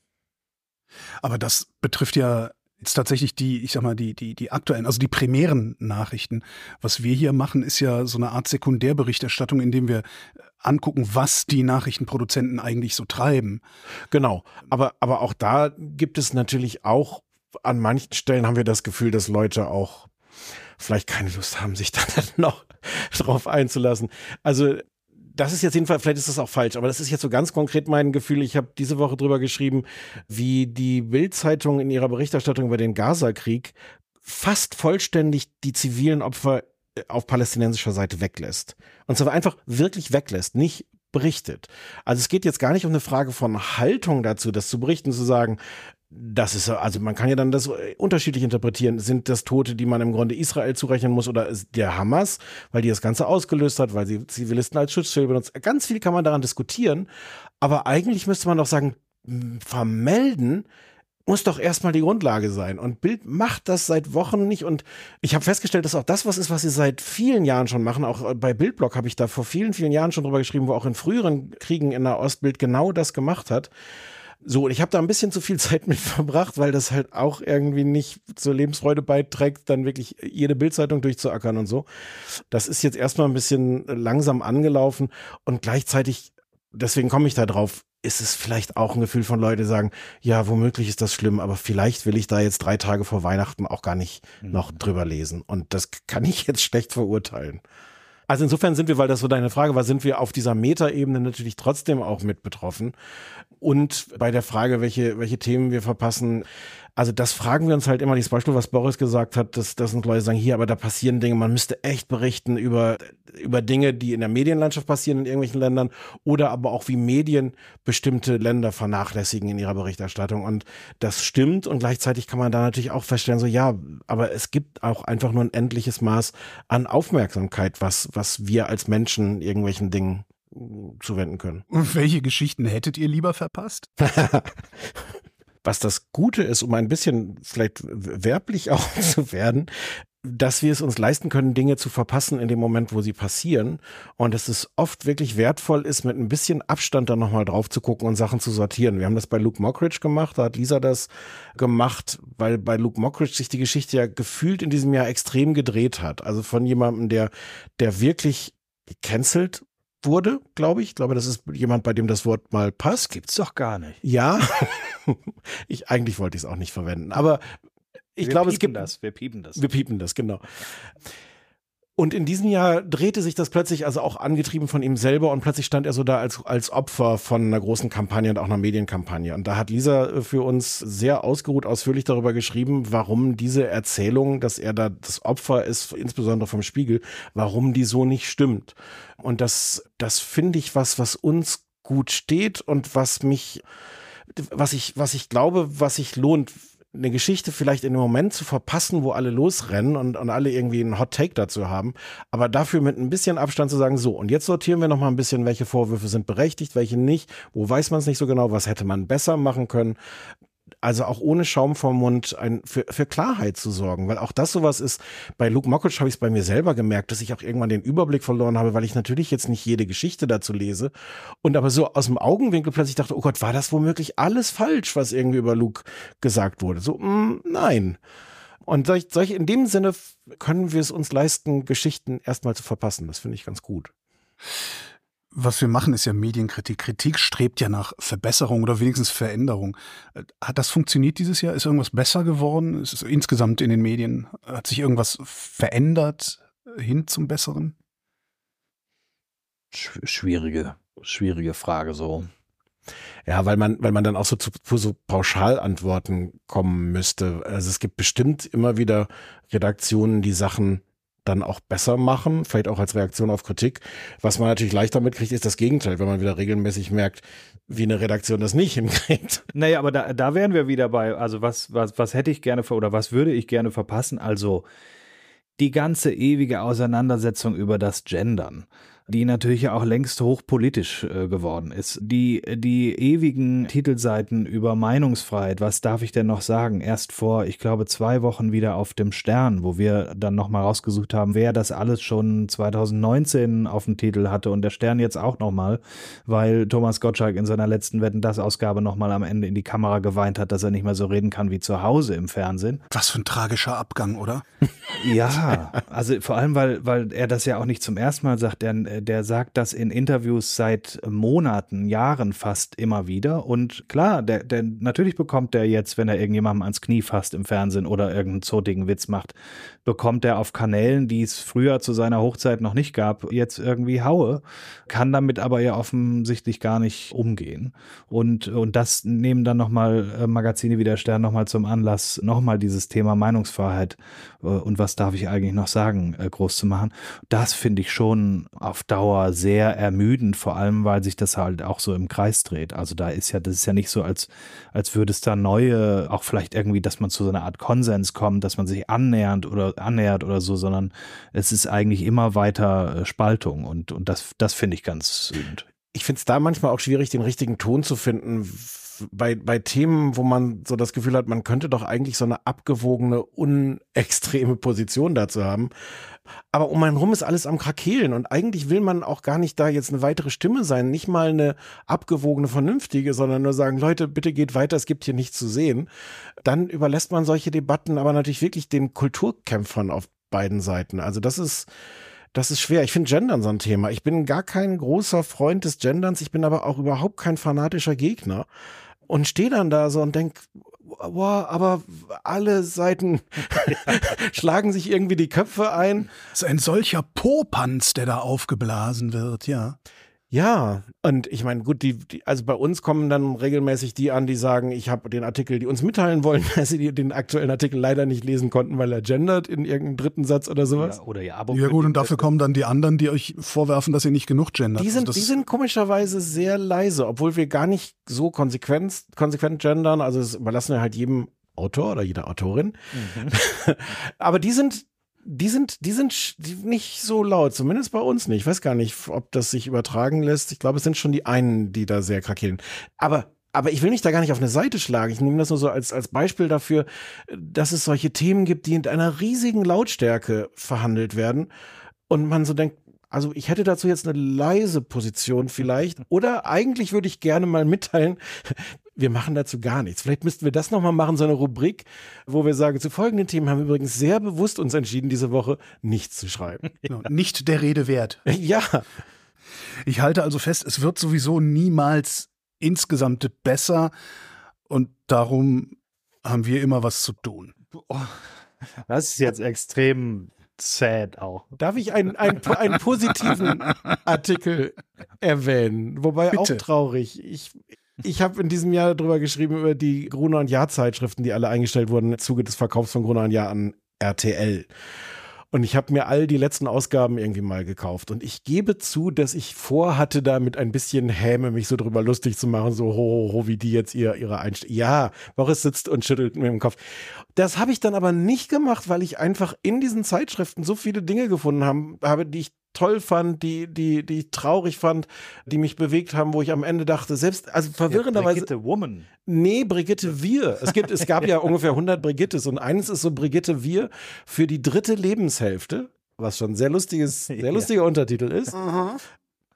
Aber das betrifft ja jetzt tatsächlich die, ich sag mal, die, die, die aktuellen, also die primären Nachrichten. Was wir hier machen, ist ja so eine Art Sekundärberichterstattung, indem wir angucken, was die Nachrichtenproduzenten eigentlich so treiben. Genau. Aber, aber auch da gibt es natürlich auch, an manchen Stellen haben wir das Gefühl, dass Leute auch vielleicht keine Lust haben, sich [LAUGHS] dann noch drauf einzulassen. Also das ist jetzt jedenfalls, vielleicht ist das auch falsch, aber das ist jetzt so ganz konkret mein Gefühl. Ich habe diese Woche drüber geschrieben, wie die Bild-Zeitung in ihrer Berichterstattung über den Gaza-Krieg fast vollständig die zivilen Opfer auf palästinensischer Seite weglässt. Und zwar einfach wirklich weglässt, nicht berichtet. Also es geht jetzt gar nicht um eine Frage von Haltung dazu, das zu berichten, zu sagen, das ist, also man kann ja dann das unterschiedlich interpretieren. Sind das Tote, die man im Grunde Israel zurechnen muss oder der Hamas, weil die das Ganze ausgelöst hat, weil sie Zivilisten als Schutzschild benutzt? Ganz viel kann man daran diskutieren. Aber eigentlich müsste man doch sagen, vermelden muss doch erstmal die Grundlage sein. Und Bild macht das seit Wochen nicht. Und ich habe festgestellt, dass auch das was ist, was sie seit vielen Jahren schon machen. Auch bei Bildblog habe ich da vor vielen, vielen Jahren schon drüber geschrieben, wo auch in früheren Kriegen in der Ostbild genau das gemacht hat. So, und ich habe da ein bisschen zu viel [LAUGHS] Zeit mit verbracht, weil das halt auch irgendwie nicht zur Lebensfreude beiträgt, dann wirklich jede Bildzeitung durchzuackern und so. Das ist jetzt erstmal ein bisschen langsam angelaufen und gleichzeitig, deswegen komme ich da drauf, ist es vielleicht auch ein Gefühl von Leute, die sagen, ja, womöglich ist das schlimm, aber vielleicht will ich da jetzt drei Tage vor Weihnachten auch gar nicht mhm. noch drüber lesen. Und das kann ich jetzt schlecht verurteilen. Also insofern sind wir, weil das so deine Frage war, sind wir auf dieser Metaebene natürlich trotzdem auch mit betroffen. Und bei der Frage, welche, welche Themen wir verpassen, also das fragen wir uns halt immer, dieses Beispiel, was Boris gesagt hat, dass, dass uns Leute sagen, hier, aber da passieren Dinge, man müsste echt berichten über, über Dinge, die in der Medienlandschaft passieren in irgendwelchen Ländern oder aber auch wie Medien bestimmte Länder vernachlässigen in ihrer Berichterstattung. Und das stimmt und gleichzeitig kann man da natürlich auch feststellen, so ja, aber es gibt auch einfach nur ein endliches Maß an Aufmerksamkeit, was, was wir als Menschen irgendwelchen Dingen zuwenden können. Und welche Geschichten hättet ihr lieber verpasst? [LAUGHS] Was das Gute ist, um ein bisschen vielleicht werblich [LAUGHS] auch zu werden, dass wir es uns leisten können, Dinge zu verpassen in dem Moment, wo sie passieren. Und dass es oft wirklich wertvoll ist, mit ein bisschen Abstand dann nochmal drauf zu gucken und Sachen zu sortieren. Wir haben das bei Luke Mockridge gemacht, da hat Lisa das gemacht, weil bei Luke Mockridge sich die Geschichte ja gefühlt in diesem Jahr extrem gedreht hat. Also von jemandem, der, der wirklich gecancelt wurde, glaube ich. Ich glaube, das ist jemand, bei dem das Wort mal passt. Gibt's doch gar nicht. Ja. [LAUGHS] ich, eigentlich wollte ich es auch nicht verwenden. Aber ich wir glaube, es gibt das. Wir piepen das. Wir piepen das, genau. Und in diesem Jahr drehte sich das plötzlich, also auch angetrieben von ihm selber, und plötzlich stand er so da als, als Opfer von einer großen Kampagne und auch einer Medienkampagne. Und da hat Lisa äh, für uns sehr ausgeruht, ausführlich darüber geschrieben, warum diese Erzählung, dass er da das Opfer ist, insbesondere vom Spiegel, warum die so nicht stimmt. Und das, das finde ich was, was uns gut steht und was mich, was ich, was ich glaube, was sich lohnt, eine Geschichte vielleicht in dem Moment zu verpassen, wo alle losrennen und, und alle irgendwie einen Hot Take dazu haben, aber dafür mit ein bisschen Abstand zu sagen, so, und jetzt sortieren wir noch mal ein bisschen, welche Vorwürfe sind berechtigt, welche nicht, wo weiß man es nicht so genau, was hätte man besser machen können, also auch ohne Schaum vom Mund ein, für, für Klarheit zu sorgen, weil auch das sowas ist. Bei Luke Mockridge habe ich es bei mir selber gemerkt, dass ich auch irgendwann den Überblick verloren habe, weil ich natürlich jetzt nicht jede Geschichte dazu lese und aber so aus dem Augenwinkel plötzlich dachte, oh Gott, war das womöglich alles falsch, was irgendwie über Luke gesagt wurde? So, mh, mm, nein. Und solch, solch, in dem Sinne können wir es uns leisten, Geschichten erstmal zu verpassen. Das finde ich ganz gut was wir machen, ist ja Medienkritik. Kritik strebt ja nach Verbesserung oder wenigstens Veränderung. Hat das funktioniert dieses Jahr? Ist irgendwas besser geworden? Ist es insgesamt in den Medien? Hat sich irgendwas verändert hin zum Besseren? Schwierige, schwierige Frage so. Ja, weil man, weil man dann auch so zu, zu so Pauschalantworten kommen müsste. Also es gibt bestimmt immer wieder Redaktionen, die Sachen dann auch besser machen, vielleicht auch als Reaktion auf Kritik. Was man natürlich leichter mitkriegt, ist das Gegenteil, wenn man wieder regelmäßig merkt, wie eine Redaktion das nicht [LAUGHS] hinkriegt. Naja, aber da, da wären wir wieder bei, also was, was, was hätte ich gerne oder was würde ich gerne verpassen? Also die ganze ewige Auseinandersetzung über das Gendern die natürlich auch längst hochpolitisch äh, geworden ist. Die, die ewigen Titelseiten über Meinungsfreiheit, was darf ich denn noch sagen? Erst vor, ich glaube, zwei Wochen wieder auf dem Stern, wo wir dann nochmal rausgesucht haben, wer das alles schon 2019 auf dem Titel hatte und der Stern jetzt auch nochmal, weil Thomas Gottschalk in seiner letzten Wetten das Ausgabe nochmal am Ende in die Kamera geweint hat, dass er nicht mehr so reden kann wie zu Hause im Fernsehen. Was für ein tragischer Abgang, oder? [LAUGHS] ja, also vor allem, weil, weil er das ja auch nicht zum ersten Mal sagt, der äh, der sagt das in Interviews seit Monaten, Jahren fast immer wieder. Und klar, der, der, natürlich bekommt der jetzt, wenn er irgendjemandem ans Knie fasst im Fernsehen oder irgendeinen zotigen Witz macht, bekommt er auf Kanälen, die es früher zu seiner Hochzeit noch nicht gab, jetzt irgendwie Haue, kann damit aber ja offensichtlich gar nicht umgehen. Und, und das nehmen dann nochmal äh, Magazine wie der Stern nochmal zum Anlass, nochmal dieses Thema Meinungsfreiheit äh, und was darf ich eigentlich noch sagen, äh, groß zu machen. Das finde ich schon auf Dauer sehr ermüdend, vor allem weil sich das halt auch so im Kreis dreht. Also da ist ja, das ist ja nicht so, als, als würde es da neue, auch vielleicht irgendwie, dass man zu so einer Art Konsens kommt, dass man sich annähernd oder annähert oder so, sondern es ist eigentlich immer weiter äh, Spaltung und, und das, das finde ich ganz wütend. Ich finde es da manchmal auch schwierig, den richtigen Ton zu finden, bei, bei Themen, wo man so das Gefühl hat, man könnte doch eigentlich so eine abgewogene, unextreme Position dazu haben. Aber um einen rum ist alles am Krakehlen und eigentlich will man auch gar nicht da jetzt eine weitere Stimme sein, nicht mal eine abgewogene, vernünftige, sondern nur sagen, Leute, bitte geht weiter, es gibt hier nichts zu sehen. Dann überlässt man solche Debatten aber natürlich wirklich den Kulturkämpfern auf beiden Seiten. Also das ist, das ist schwer. Ich finde Gendern so ein Thema. Ich bin gar kein großer Freund des Genderns. Ich bin aber auch überhaupt kein fanatischer Gegner und stehe dann da so und denk, boah, aber alle Seiten [LAUGHS] schlagen sich irgendwie die Köpfe ein. Das ist ein solcher Popanz, der da aufgeblasen wird, ja. Ja, und ich meine, gut, die, die, also bei uns kommen dann regelmäßig die an, die sagen, ich habe den Artikel, die uns mitteilen wollen, [LAUGHS] dass sie den aktuellen Artikel leider nicht lesen konnten, weil er gendert in irgendeinem dritten Satz oder sowas. Ja, oder ja, aber ja gut, und dafür kommen dann die anderen, die euch vorwerfen, dass ihr nicht genug gendert. Die sind, also die sind komischerweise sehr leise, obwohl wir gar nicht so konsequent, konsequent gendern. Also das überlassen wir halt jedem Autor oder jeder Autorin. Mhm. [LAUGHS] aber die sind die sind, die sind nicht so laut, zumindest bei uns nicht. Ich weiß gar nicht, ob das sich übertragen lässt. Ich glaube, es sind schon die einen, die da sehr krakeln. Aber aber ich will mich da gar nicht auf eine Seite schlagen. Ich nehme das nur so als, als Beispiel dafür, dass es solche Themen gibt, die in einer riesigen Lautstärke verhandelt werden. Und man so denkt, also ich hätte dazu jetzt eine leise Position vielleicht. Oder eigentlich würde ich gerne mal mitteilen, wir machen dazu gar nichts. Vielleicht müssten wir das nochmal machen, so eine Rubrik, wo wir sagen, zu folgenden Themen haben wir übrigens sehr bewusst uns entschieden, diese Woche nichts zu schreiben. [LAUGHS] Genau, nicht der Rede wert. [LAUGHS] Ja. Ich halte also fest, es wird sowieso niemals insgesamt besser und darum haben wir immer was zu tun. Das ist jetzt extrem sad auch. Darf ich einen, einen, einen positiven [LAUGHS] Artikel erwähnen? Wobei Bitte. auch traurig. Ich, ich habe in diesem Jahr darüber geschrieben, über die Gruner und Jahr Zeitschriften, die alle eingestellt wurden im Zuge des Verkaufs von Gruner und Jahr an RTL. Und ich habe mir all die letzten Ausgaben irgendwie mal gekauft. Und ich gebe zu, dass ich vorhatte, da mit ein bisschen Häme mich so drüber lustig zu machen, so ho, ho, ho wie die jetzt ihr, ihre Einstellung. Ja, Boris sitzt und schüttelt mir im Kopf. Das habe ich dann aber nicht gemacht, weil ich einfach in diesen Zeitschriften so viele Dinge gefunden haben, habe, die ich toll fand, die, die, die ich traurig fand, die mich bewegt haben, wo ich am Ende dachte, selbst, also verwirrenderweise. Ja, Brigitte Woman. Nee, Brigitte Wir. Es gibt, es gab ja [LAUGHS] ungefähr 100 Brigittes und eines ist so Brigitte Wir für die dritte Lebenshälfte, was schon sehr lustiges, sehr lustiger ja. Untertitel ist. Mhm.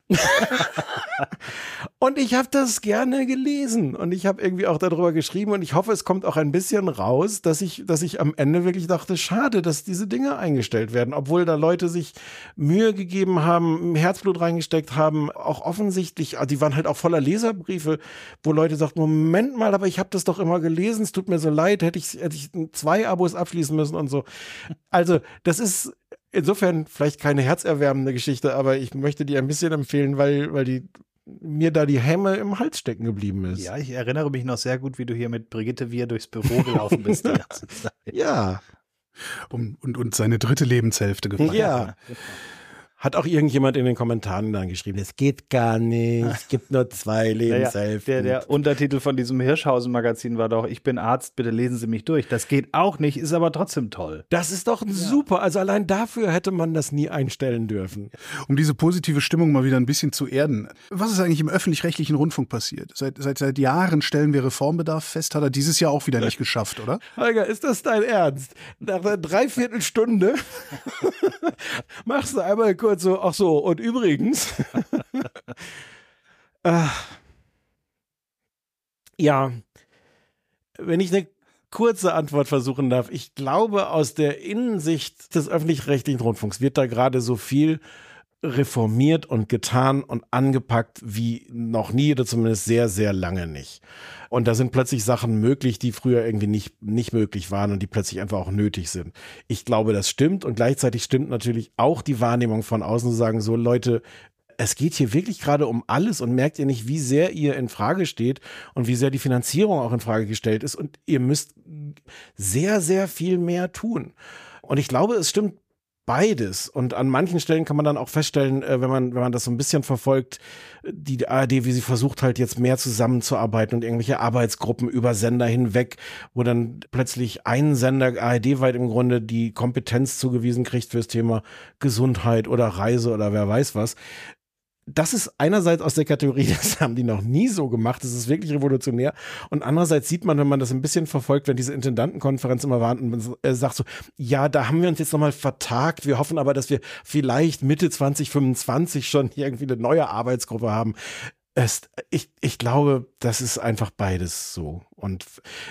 [LAUGHS] und ich habe das gerne gelesen. Und ich habe irgendwie auch darüber geschrieben. Und ich hoffe, es kommt auch ein bisschen raus, dass ich, dass ich am Ende wirklich dachte, schade, dass diese Dinge eingestellt werden, obwohl da Leute sich Mühe gegeben haben, Herzblut reingesteckt haben, auch offensichtlich, ah, die waren halt auch voller Leserbriefe, wo Leute sagten, Moment mal, aber ich habe das doch immer gelesen, es tut mir so leid, hätte ich, hätte ich zwei Abos abschließen müssen und so. Also, das ist insofern vielleicht keine herzerwärmende Geschichte, aber ich möchte die ein bisschen empfehlen, weil, weil die mir da die Hämme im Hals stecken geblieben ist. Ja, ich erinnere mich noch sehr gut, wie du hier mit Brigitte Wir durchs Büro gelaufen bist. [LAUGHS] ja. Um, und, und seine dritte Lebenshälfte gefeiert. Ja. Hat auch irgendjemand in den Kommentaren dann geschrieben, es geht gar nicht, es [LAUGHS] gibt nur zwei Lebenshälften. Naja, der, der, Untertitel von diesem Hirschhausen-Magazin war doch, ich bin Arzt, bitte lesen Sie mich durch. Das geht auch nicht, ist aber trotzdem toll. Das ist doch ja. super, also allein dafür hätte man das nie einstellen dürfen. Um diese positive Stimmung mal wieder ein bisschen zu erden. Was ist eigentlich im öffentlich-rechtlichen Rundfunk passiert? Seit, seit, seit Jahren stellen wir Reformbedarf fest, hat er dieses Jahr auch wieder nicht [LAUGHS] geschafft, oder? Holger, ist das dein Ernst? Nach einer Dreiviertelstunde [LAUGHS] machst du einmal kurz kurz so, ach so, und übrigens. äh, [LAUGHS] ja, wenn ich eine kurze Antwort versuchen darf. Ich glaube, aus der Innensicht des öffentlich-rechtlichen Rundfunks wird da gerade so viel reformiert und getan und angepackt wie noch nie oder zumindest sehr, sehr lange nicht. Und da sind plötzlich Sachen möglich, die früher irgendwie nicht, nicht möglich waren und die plötzlich einfach auch nötig sind. Ich glaube, das stimmt und gleichzeitig stimmt natürlich auch die Wahrnehmung von außen zu sagen, so Leute, es geht hier wirklich gerade um alles und merkt ihr nicht, wie sehr ihr in Frage steht und wie sehr die Finanzierung auch in Frage gestellt ist und ihr müsst sehr, sehr viel mehr tun. Und ich glaube, es stimmt beides. Und an manchen Stellen kann man dann auch feststellen, äh, wenn man, wenn man das so ein bisschen verfolgt, die ARD, wie sie versucht halt jetzt mehr zusammenzuarbeiten und irgendwelche Arbeitsgruppen über Sender hinweg, wo dann plötzlich ein Sender ARD-weit im Grunde die Kompetenz zugewiesen kriegt fürs Thema Gesundheit oder Reise oder wer weiß was das ist einerseits aus der Kategorie, [LAUGHS] das haben die noch nie so gemacht, das ist wirklich revolutionär. Und andererseits sieht man, wenn man das ein bisschen verfolgt, wenn diese Intendantenkonferenz immer war und man äh, sagt so, ja, da haben wir uns jetzt nochmal vertagt. Wir hoffen aber, dass wir vielleicht Mitte 2025 schon irgendwie eine neue Arbeitsgruppe haben. Es, ich, ich glaube, das ist einfach beides so. Und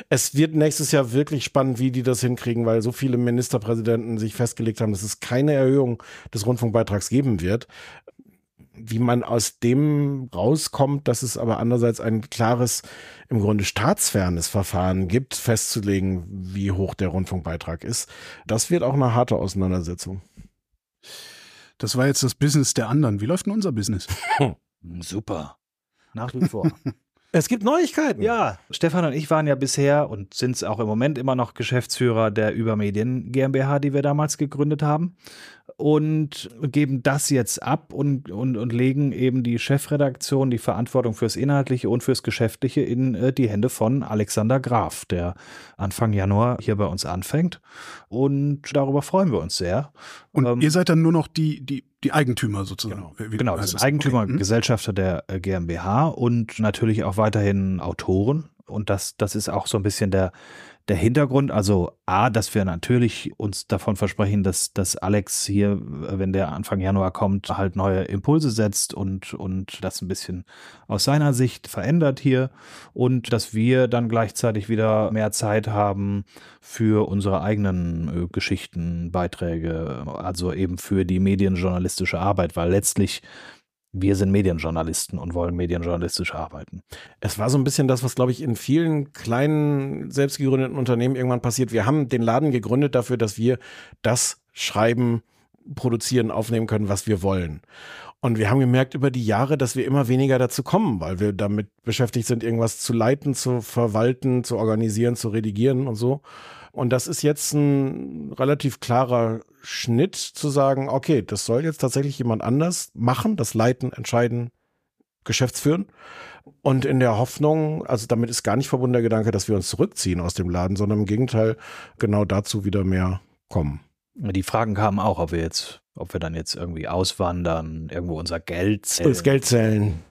es wird nächstes Jahr wirklich spannend, wie die das hinkriegen, weil so viele Ministerpräsidenten sich festgelegt haben, dass es keine Erhöhung des Rundfunkbeitrags geben wird wie man aus dem rauskommt, dass es aber andererseits ein klares, im Grunde staatsfernes Verfahren gibt, festzulegen, wie hoch der Rundfunkbeitrag ist. Das wird auch eine harte Auseinandersetzung. Das war jetzt das Business der anderen. Wie läuft denn unser Business? [LAUGHS] Super. Nach wie vor. [LAUGHS] Es gibt Neuigkeiten. Ja, Stefan und ich waren ja bisher und sind es auch im Moment immer noch Geschäftsführer der Übermedien GmbH, die wir damals gegründet haben. Und geben das jetzt ab und, und, und legen eben die Chefredaktion, die Verantwortung fürs Inhaltliche und fürs Geschäftliche in äh, die Hände von Alexander Graf, der Anfang Januar hier bei uns anfängt. Und darüber freuen wir uns sehr. Und ähm, ihr seid dann nur noch die, die, die Eigentümer sozusagen. Genau, Wie, genau Eigentümer, okay. Hm? Gesellschafter der äh, GmbH und natürlich auch weiterhin Autoren. Und das, das ist auch so ein bisschen der, der Hintergrund, also A, dass wir natürlich uns davon versprechen, dass, dass Alex hier, wenn der Anfang Januar kommt, halt neue Impulse setzt und, und das ein bisschen aus seiner Sicht verändert hier und dass wir dann gleichzeitig wieder mehr Zeit haben für unsere eigenen äh, Geschichten, Beiträge, also eben für die medienjournalistische Arbeit, weil letztlich wir sind Medienjournalisten und wollen medienjournalistisch arbeiten. Es war so ein bisschen das, was, glaube ich, in vielen kleinen, selbstgegründeten Unternehmen irgendwann passiert. Wir haben den Laden gegründet dafür, dass wir das schreiben, produzieren, aufnehmen können, was wir wollen. Und wir haben gemerkt über die Jahre, dass wir immer weniger dazu kommen, weil wir damit beschäftigt sind, irgendwas zu leiten, zu verwalten, zu organisieren, zu redigieren und so. Und das ist jetzt ein relativ klarer Schnitt zu sagen, okay, das soll jetzt tatsächlich jemand anders machen, das Leiten, Entscheiden, Geschäftsführen. Und in der Hoffnung, also damit ist gar nicht verbunden der Gedanke, dass wir uns zurückziehen aus dem Laden, sondern im Gegenteil genau dazu wieder mehr kommen. Die Fragen kamen auch, ob wir jetzt, ob wir dann jetzt irgendwie auswandern, irgendwo unser Geld zählen. Das Geld zählen.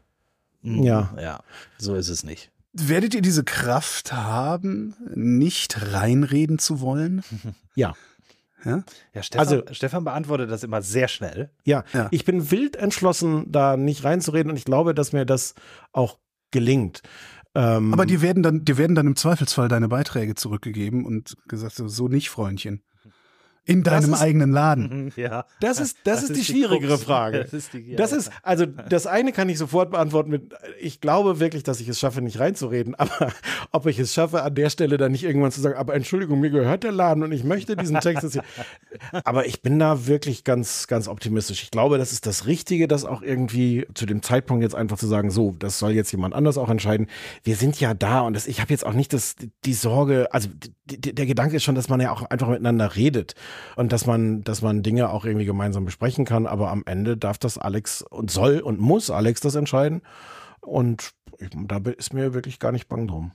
Ja. Ja, so ist es nicht. Werdet ihr diese Kraft haben, nicht reinreden zu wollen? [LAUGHS] Ja. Ja, ja Stefan, also, Stefan beantwortet das immer sehr schnell. Ja, ja, ich bin wild entschlossen, da nicht reinzureden und ich glaube, dass mir das auch gelingt. Ähm, Aber die werden dann, die werden dann im Zweifelsfall deine Beiträge zurückgegeben und gesagt, so nicht, Freundchen. In deinem ist, eigenen Laden. Mhm, ja. Das ist, das, das ist, ist, die schwierigere die Frage. Das ist, die, ja, das ist, also das eine kann ich sofort beantworten mit, ich glaube wirklich, dass ich es schaffe, nicht reinzureden, [LAUGHS] aber ob ich es schaffe, an der Stelle dann nicht irgendwann zu sagen, aber Entschuldigung, mir gehört der Laden und ich möchte diesen Text. [LAUGHS] aber ich bin da wirklich ganz, ganz optimistisch. Ich glaube, das ist das Richtige, das auch irgendwie zu dem Zeitpunkt jetzt einfach zu sagen, so, das soll jetzt jemand anders auch entscheiden. Wir sind ja da und das, ich habe jetzt auch nicht das, die Sorge, also die, der Gedanke ist schon, dass man ja auch einfach miteinander redet und dass man, dass man Dinge auch irgendwie gemeinsam besprechen kann. Aber am Ende darf das Alex und soll und muss Alex das entscheiden. Und da ist mir wirklich gar nicht bang drum.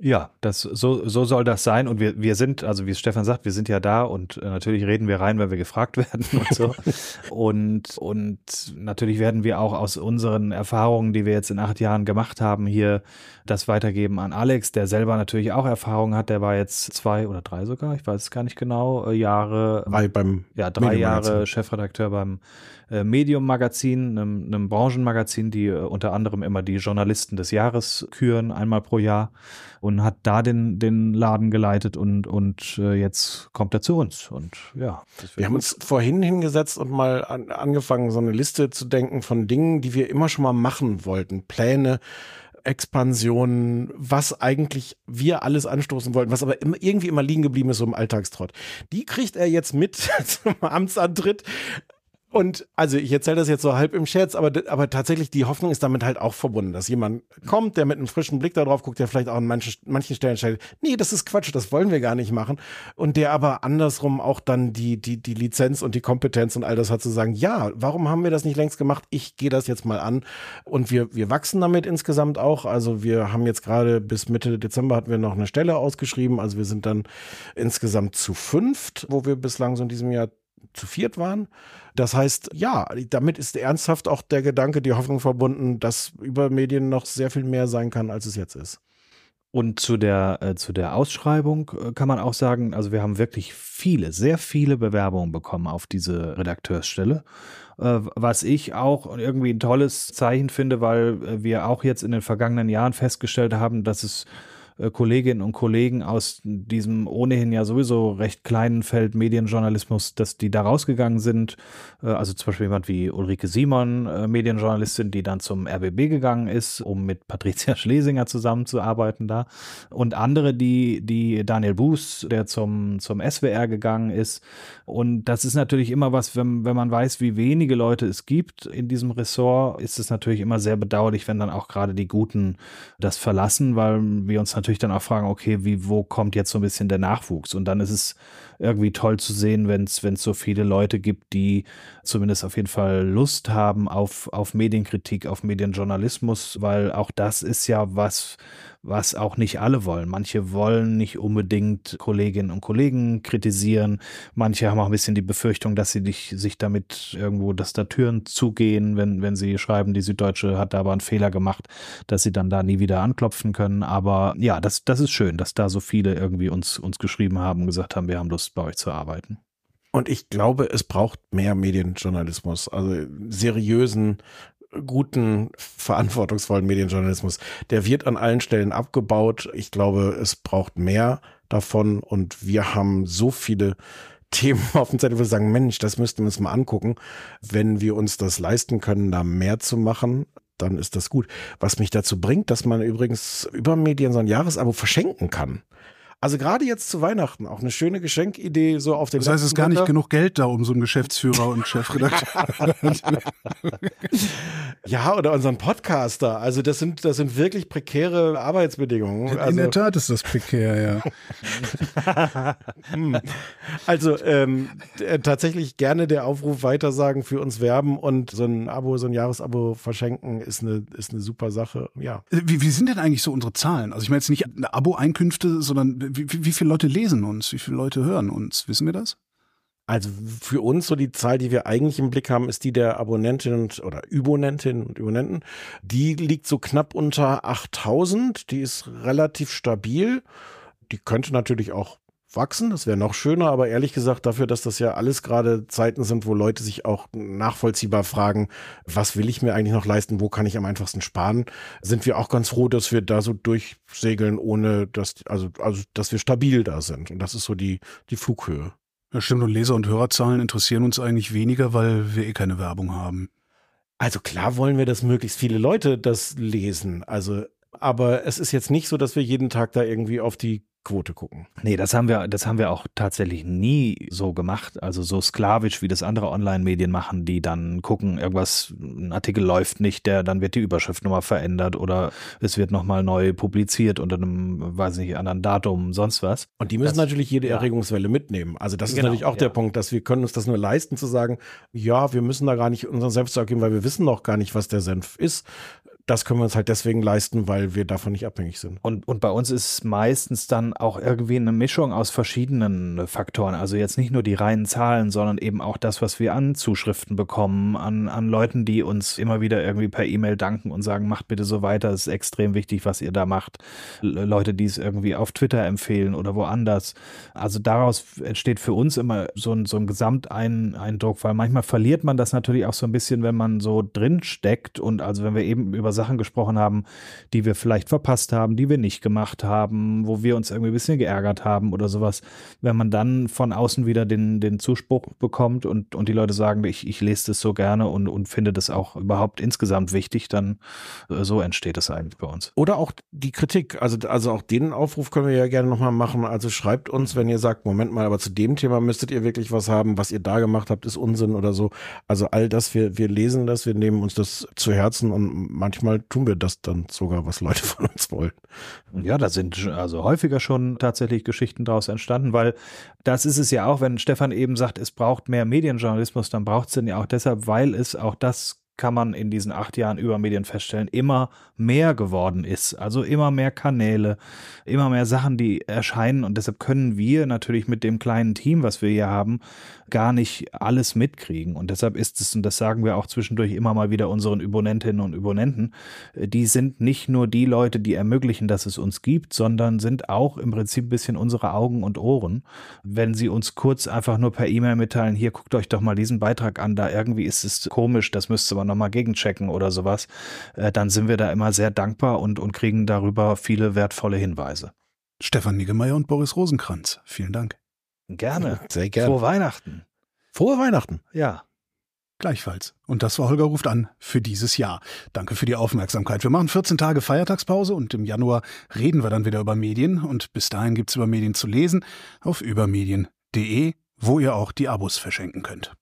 Ja, das, so, so soll das sein. Und wir, wir sind, also wie Stefan sagt, wir sind ja da und äh, natürlich reden wir rein, wenn wir gefragt [LAUGHS] werden und so. und, und natürlich werden wir auch aus unseren Erfahrungen, die wir jetzt in acht Jahren gemacht haben, hier das weitergeben an Alex, der selber natürlich auch Erfahrung hat. Der war jetzt zwei oder drei sogar, ich weiß es gar nicht genau, äh, Jahre. Drei beim ja, drei Jahre Chefredakteur beim Medium-Magazin, einem, einem Branchenmagazin, die äh, unter anderem immer die Journalisten des Jahres küren, einmal pro Jahr und hat da den, den Laden geleitet und, und äh, jetzt kommt er zu uns. Und ja. Wir haben uns vorhin hingesetzt und mal an, angefangen, so eine Liste zu denken von Dingen, die wir immer schon mal machen wollten. Pläne, Expansion, was eigentlich wir alles anstoßen wollten, was aber immer, irgendwie immer liegen geblieben ist so im Alltagstrott. Die kriegt er jetzt mit [LAUGHS] zum Amtsantritt und also ich erzähle das jetzt so halb im Scherz, aber, aber tatsächlich die Hoffnung ist damit halt auch verbunden, dass jemand kommt, der mit einem frischen Blick darauf guckt, der vielleicht auch an manchen, manchen Stellen stellt, nee, das ist Quatsch, das wollen wir gar nicht machen. Und der aber andersrum auch dann die, die, die Lizenz und die Kompetenz und all das hat zu sagen, ja, warum haben wir das nicht längst gemacht? Ich gehe das jetzt mal an. Und wir, wir wachsen damit insgesamt auch. Also wir haben jetzt gerade bis Mitte Dezember hatten wir noch eine Stelle ausgeschrieben. Also wir sind dann insgesamt zu fünft, wo wir bislang so in diesem Jahr zu viert waren. Das heißt, ja, damit ist ernsthaft auch der Gedanke, die Hoffnung verbunden, dass über Medien noch sehr viel mehr sein kann, als es jetzt ist. Und zu der, äh, zu der Ausschreibung äh, kann man auch sagen, also wir haben wirklich viele, sehr viele Bewerbungen bekommen auf diese Redakteursstelle, äh, was ich auch irgendwie ein tolles Zeichen finde, weil äh, wir auch jetzt in den vergangenen Jahren festgestellt haben, dass es Kolleginnen und Kollegen aus diesem ohnehin ja sowieso recht kleinen Feld Medienjournalismus, dass die da rausgegangen sind. Äh, also zum Beispiel jemand wie Ulrike Simon, äh, Medienjournalistin, die dann zum RBB gegangen ist, um mit Patricia Schlesinger zusammenzuarbeiten da. Und andere, die, die Daniel Buß, der zum, zum SWR gegangen ist. Und das ist natürlich immer was, wenn, wenn man weiß, wie wenige Leute es gibt in diesem Ressort, ist es natürlich immer sehr bedauerlich, wenn dann auch gerade die Guten das verlassen, weil wir uns natürlich natürlich dann auch fragen, okay, wie, wo kommt jetzt so ein bisschen der Nachwuchs? Und dann ist es irgendwie toll zu sehen, wenn es so viele Leute gibt, die zumindest auf jeden Fall Lust haben auf, auf Medienkritik, auf Medienjournalismus, weil auch das ist ja was, was auch nicht alle wollen. Manche wollen nicht unbedingt Kolleginnen und Kollegen kritisieren. Manche haben auch ein bisschen die Befürchtung, dass sie nicht, sich damit irgendwo, dass da Türen zugehen, wenn, wenn sie schreiben, die Süddeutsche hat da aber einen Fehler gemacht, dass sie dann da nie wieder anklopfen können. Aber ja, das, das ist schön, dass da so viele irgendwie uns, uns geschrieben haben und gesagt haben, wir haben Lust bei euch zu arbeiten. Und ich glaube, es braucht mehr Medienjournalismus, also seriösen, guten, verantwortungsvollen Medienjournalismus. Der wird an allen Stellen abgebaut. Ich glaube, es braucht mehr davon und wir haben so viele [LAUGHS] Themen auf dem Zettel, wo wir sagen, Mensch, das müssten wir uns mal angucken. Wenn wir uns das leisten können, da mehr zu machen, dann ist das gut. Was mich dazu bringt, dass man übrigens über Medien so ein Jahresabo verschenken kann. Also gerade jetzt zu Weihnachten auch eine schöne Geschenkidee so auf den Das heißt, es ist gar nicht genug Geld da, um so einen Geschäftsführer und Chefredakteur. [LAUGHS] ja, oder unseren Podcaster. Also das sind, das sind wirklich prekäre Arbeitsbedingungen. In also, der Tat ist das prekär, ja. [LAUGHS] Hm. also ähm, tatsächlich gerne der Aufruf weitersagen, für uns werben und so ein Abo, so ein Jahresabo verschenken ist eine, ist eine super Sache. Ja. Wie, wie sind denn eigentlich so unsere Zahlen? Also ich meine jetzt nicht Abo-Einkünfte, sondern wie, wie viele Leute lesen uns? Wie viele Leute hören uns? Wissen wir das? Also für uns so die Zahl, die wir eigentlich im Blick haben, ist die der Abonnentinnen oder Übonentinnen und Übonenten. Die liegt so knapp unter 8000. Die ist relativ stabil. Die könnte natürlich auch wachsen. Das wäre noch schöner, aber ehrlich gesagt dafür, dass das ja alles gerade Zeiten sind, wo Leute sich auch nachvollziehbar fragen, was will ich mir eigentlich noch leisten, wo kann ich am einfachsten sparen, sind wir auch ganz froh, dass wir da so durchsegeln, ohne dass, also, also, dass wir stabil da sind. Und das ist so die, die Flughöhe. Ja, stimmt. Und Leser- und Hörerzahlen interessieren uns eigentlich weniger, weil wir eh keine Werbung haben. Also klar wollen wir, dass möglichst viele Leute das lesen. Also aber es ist jetzt nicht so, dass wir jeden Tag da irgendwie auf die Quote gucken. Nee, das haben wir, das haben wir auch tatsächlich nie so gemacht. Also so sklavisch, wie das andere Online-Medien machen, die dann gucken, irgendwas, ein Artikel läuft nicht, der, dann wird die Überschrift nochmal verändert oder es wird nochmal neu publiziert unter einem, weiß nicht, anderen Datum, sonst was. Und die müssen das, natürlich jede Erregungswelle ja. mitnehmen. Also das ist genau, natürlich auch ja. der Punkt, dass wir können uns das nur leisten zu sagen, ja, wir müssen da gar nicht unseren Senf zu abgeben, weil wir wissen noch gar nicht, was der Senf ist das können wir uns halt deswegen leisten, weil wir davon nicht abhängig sind. Und, und bei uns ist meistens dann auch irgendwie eine Mischung aus verschiedenen Faktoren. Also jetzt nicht nur die reinen Zahlen, sondern eben auch das, was wir an Zuschriften bekommen, an, an Leuten, die uns immer wieder irgendwie per E-Mail danken und sagen, macht bitte so weiter, es ist extrem wichtig, was ihr da macht. Leute, die es irgendwie auf Twitter empfehlen oder woanders. Also daraus entsteht für uns immer so ein, so ein Gesamteindruck, weil manchmal verliert man das natürlich auch so ein bisschen, wenn man so drin steckt und also wenn wir eben über Sachen gesprochen haben, die wir vielleicht verpasst haben, die wir nicht gemacht haben, wo wir uns irgendwie ein bisschen geärgert haben oder sowas. Wenn man dann von außen wieder den, den Zuspruch bekommt und, und die Leute sagen, ich, ich lese das so gerne und, und finde das auch überhaupt insgesamt wichtig, dann äh, so entsteht es eigentlich bei uns. Oder auch die Kritik. Also, also auch den Aufruf können wir ja gerne nochmal machen. Also schreibt uns, wenn ihr sagt, Moment mal, aber zu dem Thema müsstet ihr wirklich was haben, was ihr da gemacht habt, ist Unsinn oder so. Also all das, wir, wir lesen das, wir nehmen uns das zu Herzen und manchmal manchmal tun wir das dann sogar, was Leute [LAUGHS] von uns wollen. Ja, da sind also häufiger schon tatsächlich Geschichten daraus entstanden, weil das ist es ja auch, wenn Stefan eben sagt, es braucht mehr Medienjournalismus, dann braucht es den ja auch deshalb, weil es auch das kann man in diesen acht Jahren über Medien feststellen, immer mehr geworden ist. Also immer mehr Kanäle, immer mehr Sachen, die erscheinen. Und deshalb können wir natürlich mit dem kleinen Team, was wir hier haben, gar nicht alles mitkriegen. Und deshalb ist es, und das sagen wir auch zwischendurch immer mal wieder unseren Übonentinnen und Übonenten, äh, die sind nicht nur die Leute, die ermöglichen, dass es uns gibt, sondern sind auch im Prinzip ein bisschen unsere Augen und Ohren. Wenn sie uns kurz einfach nur per E-Mail mitteilen, hier guckt euch doch mal diesen Beitrag an, da irgendwie ist es komisch, das müsste man nochmal gegenchecken oder sowas, äh, dann sind wir da immer sehr dankbar und, und kriegen darüber viele wertvolle Hinweise. Stefan Niggemeier und Boris Rosenkranz, vielen Dank. Gerne. Sehr gerne. Frohe Weihnachten. Frohe Weihnachten. Ja. Gleichfalls. Und das war Holger ruft an für dieses Jahr. Danke für die Aufmerksamkeit. Wir machen 14 Tage Feiertagspause und im Januar reden wir dann wieder über Medien. Und bis dahin gibt's über Medien zu lesen auf übermedien.de, wo ihr auch die Abos verschenken könnt.